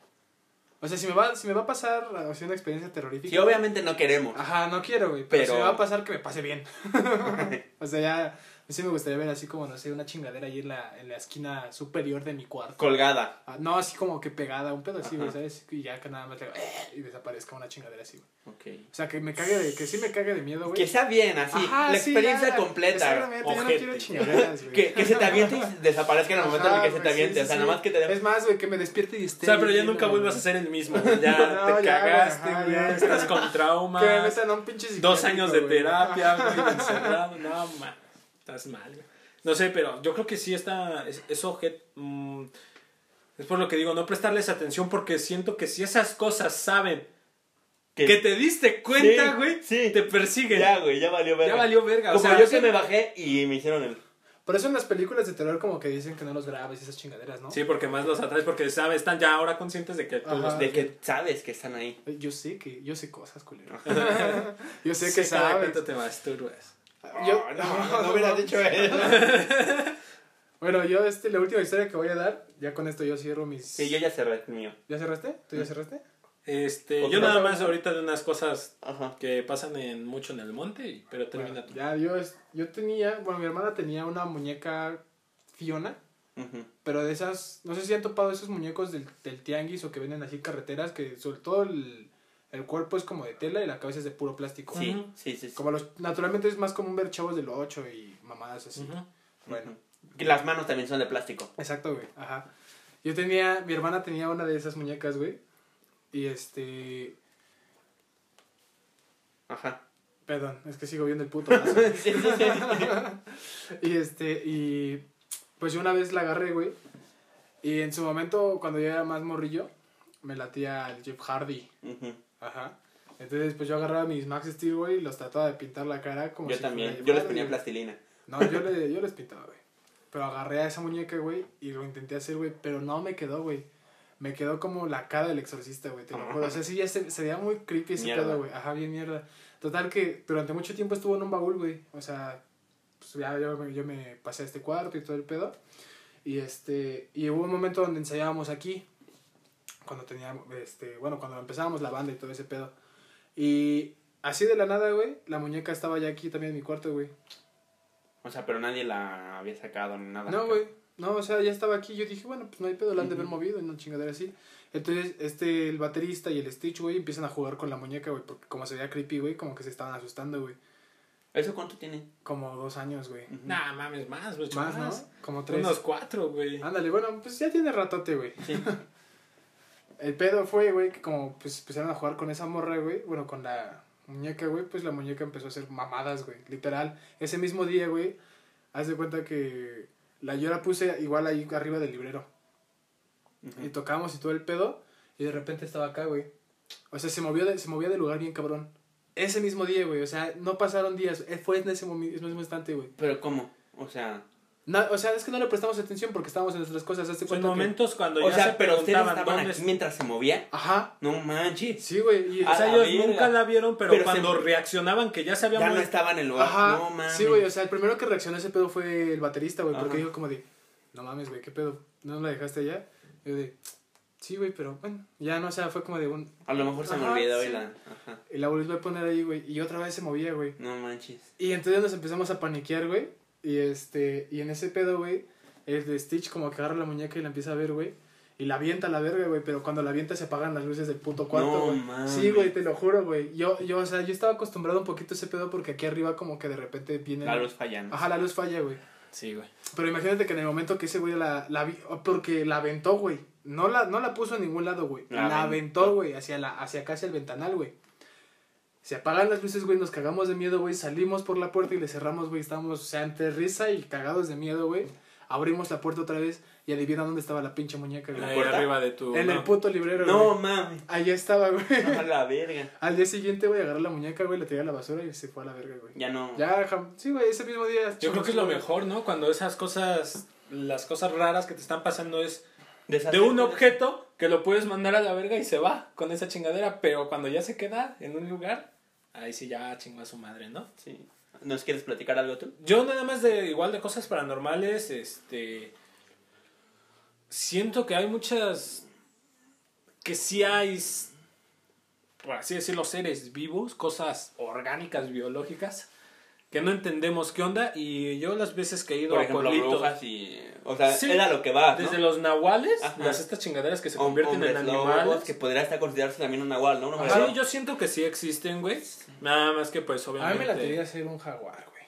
O sea, si me va, si me va a pasar así una experiencia terrorífica...
Sí, obviamente no queremos.
Ajá, no quiero, güey. Pero,
Pero-
si me va a pasar que me pase bien. <laughs> o sea, ya. Sí me gustaría ver así como, no sé, una chingadera ahí en la, en la esquina superior de mi cuarto.
Colgada.
Ah, no, así como que pegada, un pedo así, güey,
Ajá.
¿sabes? Y ya que nada más le haga, "Eh", y desaparezca una chingadera así, güey.
Ok.
O sea, que me cague de, que sí me cague de miedo, güey.
Que sea bien, así.
Ajá,
la
sí,
experiencia
ya.
completa.
Exactamente, yo no
Ojete.
quiero chingaderas, güey.
Que, que se te <laughs> aviente y desaparezca en el momento en el
Ajá,
que se te
güey, sí,
aviente.
sí,
o sea,
sí.
nada más que te.
Es más, güey, que me despierte y esté.
O sea, pero ya nunca vuelvas a ser el mismo, <laughs> güey. Ya
No,
te
ya,
cagaste,
ajá,
güey.
ya.
Estás con
Que me metan a un pinche
Dos años de terapia,
Ajá. <laughs>
güey, encerrado. No, ma. Estás mal, güey. No sé, pero yo creo que sí está. Es, es mm, es por lo que digo, no prestarles atención porque siento que si esas cosas saben que, te diste cuenta, güey,
sí.
te persiguen.
Ya, güey, ya valió verga.
Ya valió verga.
Como
o sea,
yo que me bajé y me hicieron el...
Por eso en las películas de terror como que dicen que no los grabes y esas chingaderas, ¿no?
Sí, porque más los atraes, porque sabes, están ya ahora conscientes de que tú
Ajá.
los
De que sabes que están ahí.
Yo sé que, yo sé cosas, culero. <laughs> yo sé
Sí,
que sabes.
cuánto te masturbas.
Yo,
Oh, <laughs> no, no hubiera dicho eso. <laughs>
Bueno, yo, este, la última historia que voy a dar, ya con esto yo cierro mis...
Sí, yo ya cerré el mío.
¿Ya cerraste? ¿Tú ya cerraste?
Este,
Otra
yo nada más ahorita de unas cosas
Ajá.
que pasan en, mucho en el monte, pero termina
Bueno,
tú.
ya, yo, es- yo tenía, bueno, mi hermana tenía una muñeca Fiona, pero de esas, no sé si han topado esos muñecos del, del tianguis o que venden así carreteras, que sobre todo el, el cuerpo es como de tela y la cabeza es de puro plástico.
Sí, sí, sí. sí.
Como los, naturalmente es más común ver chavos del 8 y mamadas así. Bueno,
Que las manos también son de plástico.
Exacto, güey. Ajá. Yo tenía, mi hermana tenía una de esas muñecas, güey. Y este,
Ajá.
perdón, es que sigo viendo el puto. <laughs>
Sí, sí, sí.
y este, y pues yo una vez la agarré, güey. Y en su momento, cuando yo era más morrillo, me latía el Jeff Hardy.
Ujú.
Ajá. Entonces, pues yo agarraba mis Max Steel, güey, y los trataba de pintar la cara como
Yo
si
también. Yo les ponía plastilina.
No, yo, le, yo les pintaba, güey. Pero agarré a esa muñeca, güey, y lo intenté hacer, güey, pero no me quedó, güey. Me quedó como la cara del exorcista, güey, te lo juro. O sea, sí, ya se, se veía muy creepy ese pedo, güey. Ajá, bien mierda. Total que durante mucho tiempo estuvo en un baúl, güey. O sea, pues ya yo, yo me pasé a este cuarto y todo el pedo. Y este, y hubo un momento donde ensayábamos aquí. Cuando teníamos, este, bueno, cuando empezábamos la banda y todo ese pedo. Y así de la nada, güey, la muñeca estaba ya aquí también en mi cuarto, güey.
O sea, pero nadie la había sacado ni nada.
No, güey. No, o sea, ya estaba aquí. Yo dije, bueno, pues no hay pedo, la han de haber movido, una chingadera así. Entonces, este, el baterista y el Stitch, güey, empiezan a jugar con la muñeca, güey, porque como se veía creepy, güey, como que se estaban asustando, güey.
¿Eso cuánto tiene?
Como dos años, güey.
Ujú.
Nah, mames, más, mucho
Más,
más.
¿no? Como tres.
Unos cuatro, güey.
Ándale, bueno, pues ya tiene ratote, güey.
Sí. <laughs>
El pedo fue, güey, que como pues empezaron a jugar con esa morra, güey, bueno, con la muñeca, güey, pues la muñeca empezó a hacer mamadas, güey, literal. Ese mismo día, güey, haz de cuenta que la yo la puse igual ahí arriba del librero. Y tocamos y todo el pedo, y de repente estaba acá, güey. O sea, se movió de, se movía de lugar bien cabrón. Ese mismo día, güey, o sea, no pasaron días, eh, fue en ese momi- ese mismo instante, güey.
Pero ¿cómo? O sea...
Na- o sea, es que no le prestamos atención porque estábamos en nuestras cosas, hazte
Son
cuenta que-
momentos cuando
O
ya
sea,
se
pero ustedes
preguntaban
estaban
dónde
aquí mientras se movía.
Ajá,
No manches.
sí, güey,
O sea, ellos
verga.
nunca la vieron, pero,
Pero
cuando
se-
reaccionaban que ya se había
Ya no
movido.
estaba en el lugar.
Ajá.
No mames.
Sí, güey, o sea, el primero que reaccionó a ese pedo fue el baterista, güey, porque
Ajá.
dijo como de, no mames, güey, ¿qué pedo? ¿No la dejaste allá? Y yo de, sí, güey, pero bueno, ya no, o sea, fue como de un...
A lo mejor se me
Ajá,
olvidó
sí.
y la... Ajá.
Y la volví a poner ahí, güey, y otra vez se movía, güey.
No manches.
Y entonces nos empezamos a paniquear, güey, y este, y en ese pedo, güey, el de Stitch como que agarra la muñeca y la empieza a ver, güey. Y la avienta a la verga, güey, pero cuando la avienta se apagan las luces del puto cuarto,
No
güey.
mames.
sí, güey, te lo juro, güey. Yo, yo, o sea, yo estaba acostumbrado un poquito a ese pedo porque aquí arriba como que de repente viene...
La luz fallando.
Ajá, la luz falla, güey.
Sí, güey.
Pero imagínate que en el momento que ese güey la, la vi, porque la aventó, güey. No la, no la puso en ningún lado, güey.
La
La,
aventó.
aventó, güey, hacia la, hacia acá, hacia el ventanal, güey. Se apagan las luces, güey, nos cagamos de miedo, güey. Salimos por la puerta y le cerramos, güey. Estábamos, o sea, entre risa y cagados de miedo, güey. Abrimos la puerta otra vez y adivina dónde estaba la pinche muñeca, güey.
Ahí arriba de tu.
En el puto librero,
No,
güey.
mami.
Allá estaba, güey.
A la verga. <laughs>
Al día siguiente, güey, agarré la muñeca, güey, la tiré a la basura y se fue a la verga, güey.
Ya no.
Ya, jam- sí, güey, ese mismo día.
Yo creo que es lo
güey.
mejor, ¿no? Cuando esas cosas, las cosas raras que te están pasando es de un objeto que lo puedes mandar a la verga y se va con esa chingadera, pero cuando ya se queda en un lugar, ahí sí ya chingó a su madre, ¿no?
Sí. ¿Nos quieres platicar algo tú?
Yo nada más de igual de cosas paranormales, este siento que hay muchas que sí hay por así decirlo seres vivos, cosas orgánicas biológicas que no entendemos qué onda y yo las veces que he ido
Por
a
ejemplo,
pueblitos
brujas y... O sea,
Sí.
era lo que va, ¿no?
desde los nahuales,
Ajá.
las estas chingaderas que se
Hom-
convierten en
hombres lobos,
animales.
que podría hasta considerarse también un nahual, ¿no?
Sí, yo siento que sí existen, güey. Nada más que pues
A mí
obviamente
me la quería hacer un jaguar, güey.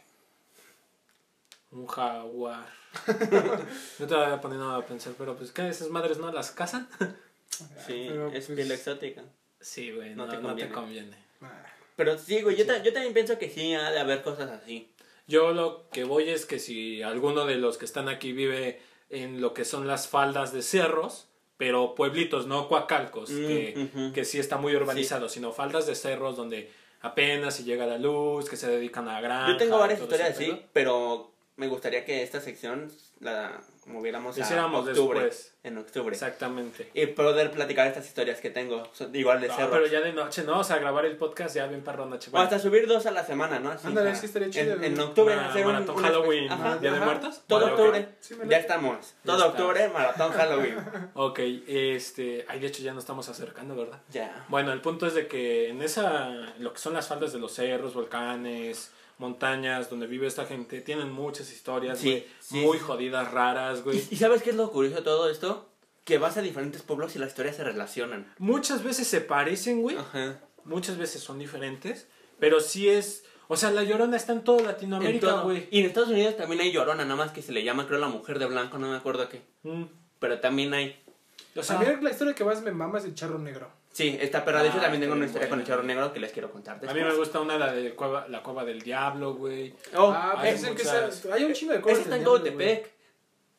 un jaguar. <laughs> no te voy a poner nada a pensar, pero pues ¿qué? Esas madres no las cazan. <laughs>
Sí,
Pero,
es
pues,
piel exótica.
Sí, güey,
No
no,
te
no te
conviene.
conviene.
ah,
Pero sí, güey, yo, yo también pienso que sí ha de haber cosas así.
Yo lo que voy es que si alguno de los que están aquí vive en lo que son las faldas de cerros, pero pueblitos, no cuacalcos,
Mm,
que, que sí está muy urbanizado, sino faldas de cerros donde apenas si llega la luz, que se dedican a granja.
Yo tengo varias historias así, pero me gustaría que esta sección la moviéramos a
Hiciéramos
octubre.
después.
En octubre.
Exactamente.
Y poder platicar estas historias que tengo, son igual de
No,
cerro.
pero ya de noche, ¿no? O sea, grabar el podcast ya bien perro noche.
O
Bueno,
hasta subir dos a la semana, ¿no? Así,
Ándale,
para-
sí estaría chido,
En, en octubre
Una
hacer
maratón
un
Halloween,
espe- Ajá,
Día de. Muertos.
Todo
Vale,
octubre.
Sí, me
ya estamos.
Ya
Todo
está.
octubre, maratón Halloween. <laughs>
ok, este... Ay, de hecho ya nos estamos acercando, ¿verdad?
ya.
Bueno, el punto es de que en esa, lo que son las faldas de los cerros, volcanes, montañas, donde vive esta gente, tienen muchas historias,
Sí,
güey,
sí,
muy
sí.
jodidas, raras, güey.
¿Y sabes qué es lo curioso de todo esto? Que vas a diferentes pueblos y las historias se relacionan.
Muchas veces se parecen, güey,
Ajá.
muchas veces son diferentes, pero sí es, o sea, la Llorona está en toda
En
Latinoamérica,
todo.
güey.
Y en Estados Unidos también hay llorona, nada más que se le llama, creo, la mujer de blanco, no me acuerdo qué.
Mm.
Pero también hay.
O sea,
a mí la historia que más me mama es el charro negro.
Sí, está, pero de hecho
Ah,
también tengo una historia con el charro negro que les quiero contar
a mí me gusta una, la de cueva, la cueva del diablo, güey.
Oh,
ah,
hay
pues es el que
muchas-
sea- hay un chingo de
esa
cosas.
está en.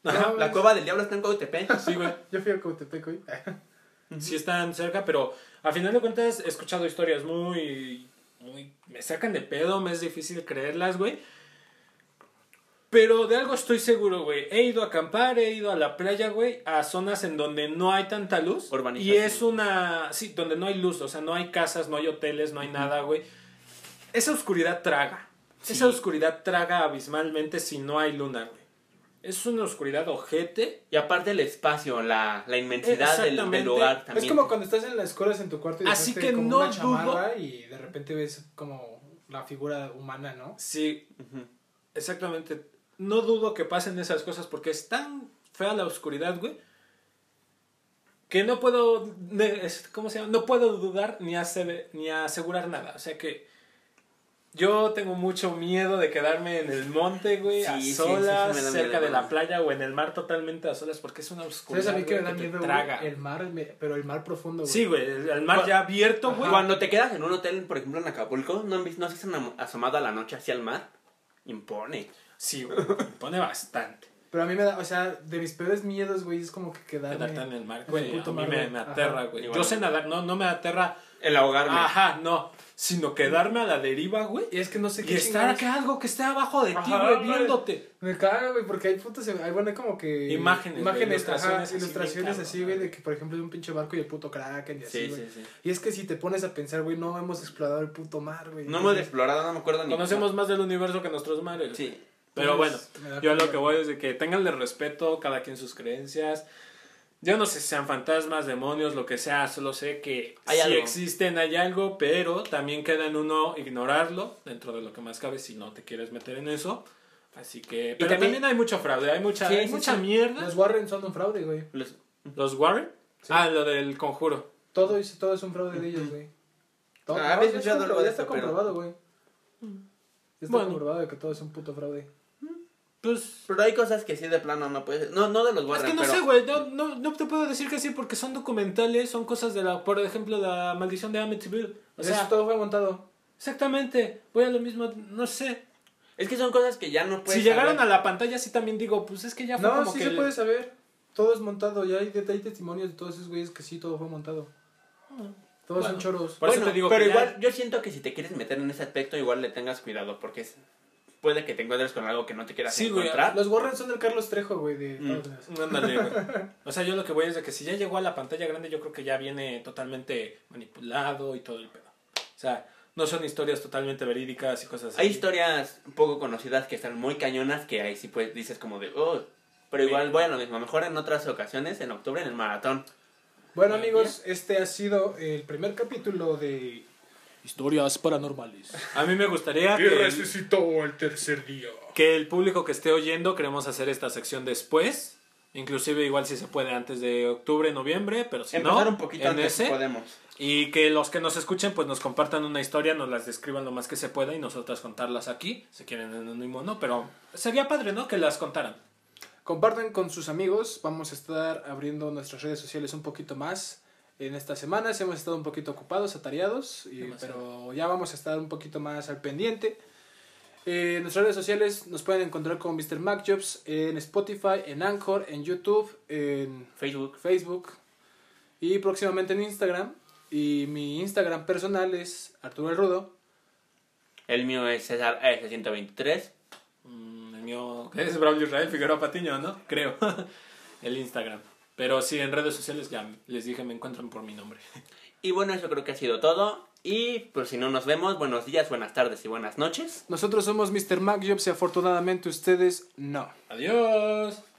Ajá,
No,
la cueva del diablo está en Cautepec. <laughs>
Sí, güey.
Yo fui a Cautepec hoy. <laughs>
sí están cerca, pero a final de cuentas he escuchado historias muy, muy, me sacan de pedo, me es difícil creerlas, güey. Pero de algo estoy seguro, güey. He ido a acampar, he ido a la playa, güey, a zonas en donde no hay tanta luz. Y es una, sí, donde no hay luz, o sea, no hay casas, no hay hoteles, no hay nada, güey. Esa oscuridad traga.
Sí.
Esa oscuridad traga abismalmente si no hay luna, güey. Es una oscuridad ojete.
Y aparte el espacio, la, la inmensidad del, lugar también.
Es como cuando estás en las escuelas en tu cuarto y
Así que
como
no
una
dudo-
y de repente ves como la figura humana, ¿no?
Sí. Exactamente. No dudo que pasen esas cosas porque es tan fea la oscuridad, güey. Que no puedo. ¿Cómo se llama? No puedo dudar ni, ni asegurar nada. O sea que. Yo tengo mucho miedo de quedarme en el monte, güey, a
Sí, sí, sí,
solas,
sí
cerca de la playa o en el mar totalmente a solas, porque es una oscuridad.
¿Sabes a mí que me da miedo,
traga.
El mar, pero el mar profundo, güey.
Sí, güey, el, el mar ya abierto, güey.
Cuando te quedas en un hotel, por ejemplo en Acapulco, ¿no, han visto, no se han asomado a la noche hacia el mar? Impone.
Sí, güey, me pone bastante.
Pero a mí me da, o sea, de mis peores miedos, güey, es como que quedarme...
Quedarte en el mar, güey. A mí
mar,
me, me aterra, güey. Yo sé nadar, no, no me aterra
El ahogarme.
Ajá, no. Sino quedarme a la deriva, güey.
Y es que no sé
Y
qué
estar
chingados-
acá algo que esté abajo de ti, güey, viéndote.
Me caga, güey, porque hay fotos, hay, bueno, hay como que...
Imágenes,
Imágenes,
ilustraciones
ajá,
así bien
ilustraciones así, güey, de que, por ejemplo, de un pinche barco y el puto Kraken y así,
Sí,
güey.
sí, sí.
Y es que si te pones a pensar, güey, no hemos explorado el puto mar, güey.
No hemos explorado, no me acuerdo ni.
Conocemos más del universo que nuestros mares.
Sí.
Pero bueno, yo lo que voy es de que tenganle respeto, cada quien sus creencias. Yo no sé si sean fantasmas, demonios, lo que sea, solo sé que
Hay algo.
existen, hay algo, pero también queda en uno ignorarlo, dentro de lo que más cabe, si no te quieres meter en eso. Así que... Pero
también-
también, hay mucho fraude, hay mucha,
Sí,
hay
sí,
mucha
sí.
mierda.
Los Warren son un fraude, güey.
Los-
¿Los Warren?
Sí.
Ah, lo del conjuro.
Todo, es- todo es un fraude de ellos, güey. Todo,
Ah,
no, ya, está, ya está comprobado, güey. Ya está
Bueno.
comprobado de que todo es un puto fraude.
Pues...
Pero hay cosas que sí de plano no puedes. No, no de los
Es
Warren,
que no
pero.
sé, güey, no, no, no te puedo decir que sí porque son documentales, son cosas de la, por ejemplo, la maldición de Amityville. O
Eso
sea,
todo fue montado.
Exactamente, voy a lo mismo, no sé.
Es que son cosas que ya no puedes
si llegaron
saber.
a la pantalla, sí también digo, pues es que ya fue
No,
como
sí
que.
se
el-
puede saber. Todo es montado. Ya hay, hay testimonios de todos esos güeyes que sí, todo fue montado. Todos
Bueno.
son choros.
Por eso
Bueno,
te digo
pero
que ya-
igual yo siento que si te quieres meter en ese aspecto, igual le tengas cuidado, porque es- puede que te encuentres con algo que no te quieras
Sí,
encontrar.
Los Warren son del Carlos Trejo, güey, de
Mm. <laughs>
Ándale, güey. O sea, yo lo que voy es de que si ya llegó a la pantalla grande, yo creo que ya viene totalmente manipulado y todo el pedo. O sea, no son historias totalmente verídicas y cosas así.
Hay historias poco conocidas que están muy cañonas que ahí sí pues dices como de, oh, pero igual voy a lo mismo, mejor en otras ocasiones, en octubre en el maratón.
Bueno, amigos, este ha sido el primer capítulo de Historias Paranormales.
A mí me gustaría
Y
que,
resucitó el tercer día.
que el público que esté oyendo, queremos hacer esta sección después. Inclusive igual si se puede antes de octubre, noviembre, pero si
Empezar
no,
un poquito
en
antes
ese.
podemos.
Y que los que nos escuchen pues nos compartan una historia, nos las describan lo más que se pueda y nosotras contarlas aquí, si quieren en anónimo no, pero sería padre, ¿no? Que las contaran.
Compartan con sus amigos. Vamos a estar abriendo nuestras redes sociales un poquito más en estas semanas. Hemos estado un poquito ocupados, atareados, y- pero ya vamos a estar un poquito más al pendiente. Eh, en nuestras redes sociales nos pueden encontrar como Mr. MacJobs en Spotify, en Anchor, en YouTube, en
Facebook.
Facebook y próximamente en Instagram. Y mi Instagram personal es Arturo el Rudo.
El mío es César S123.
Mm, el mío es Braulio Israel Figueroa Patiño, ¿no? Creo. <laughs> el Instagram. Pero sí, en redes sociales ya les dije, me encuentran por mi nombre. <laughs>
Y bueno, eso creo que ha sido todo. Y pues si no nos vemos, buenos días, buenas tardes y buenas noches.
Nosotros somos Mr. MacJobs y afortunadamente ustedes no.
Adiós.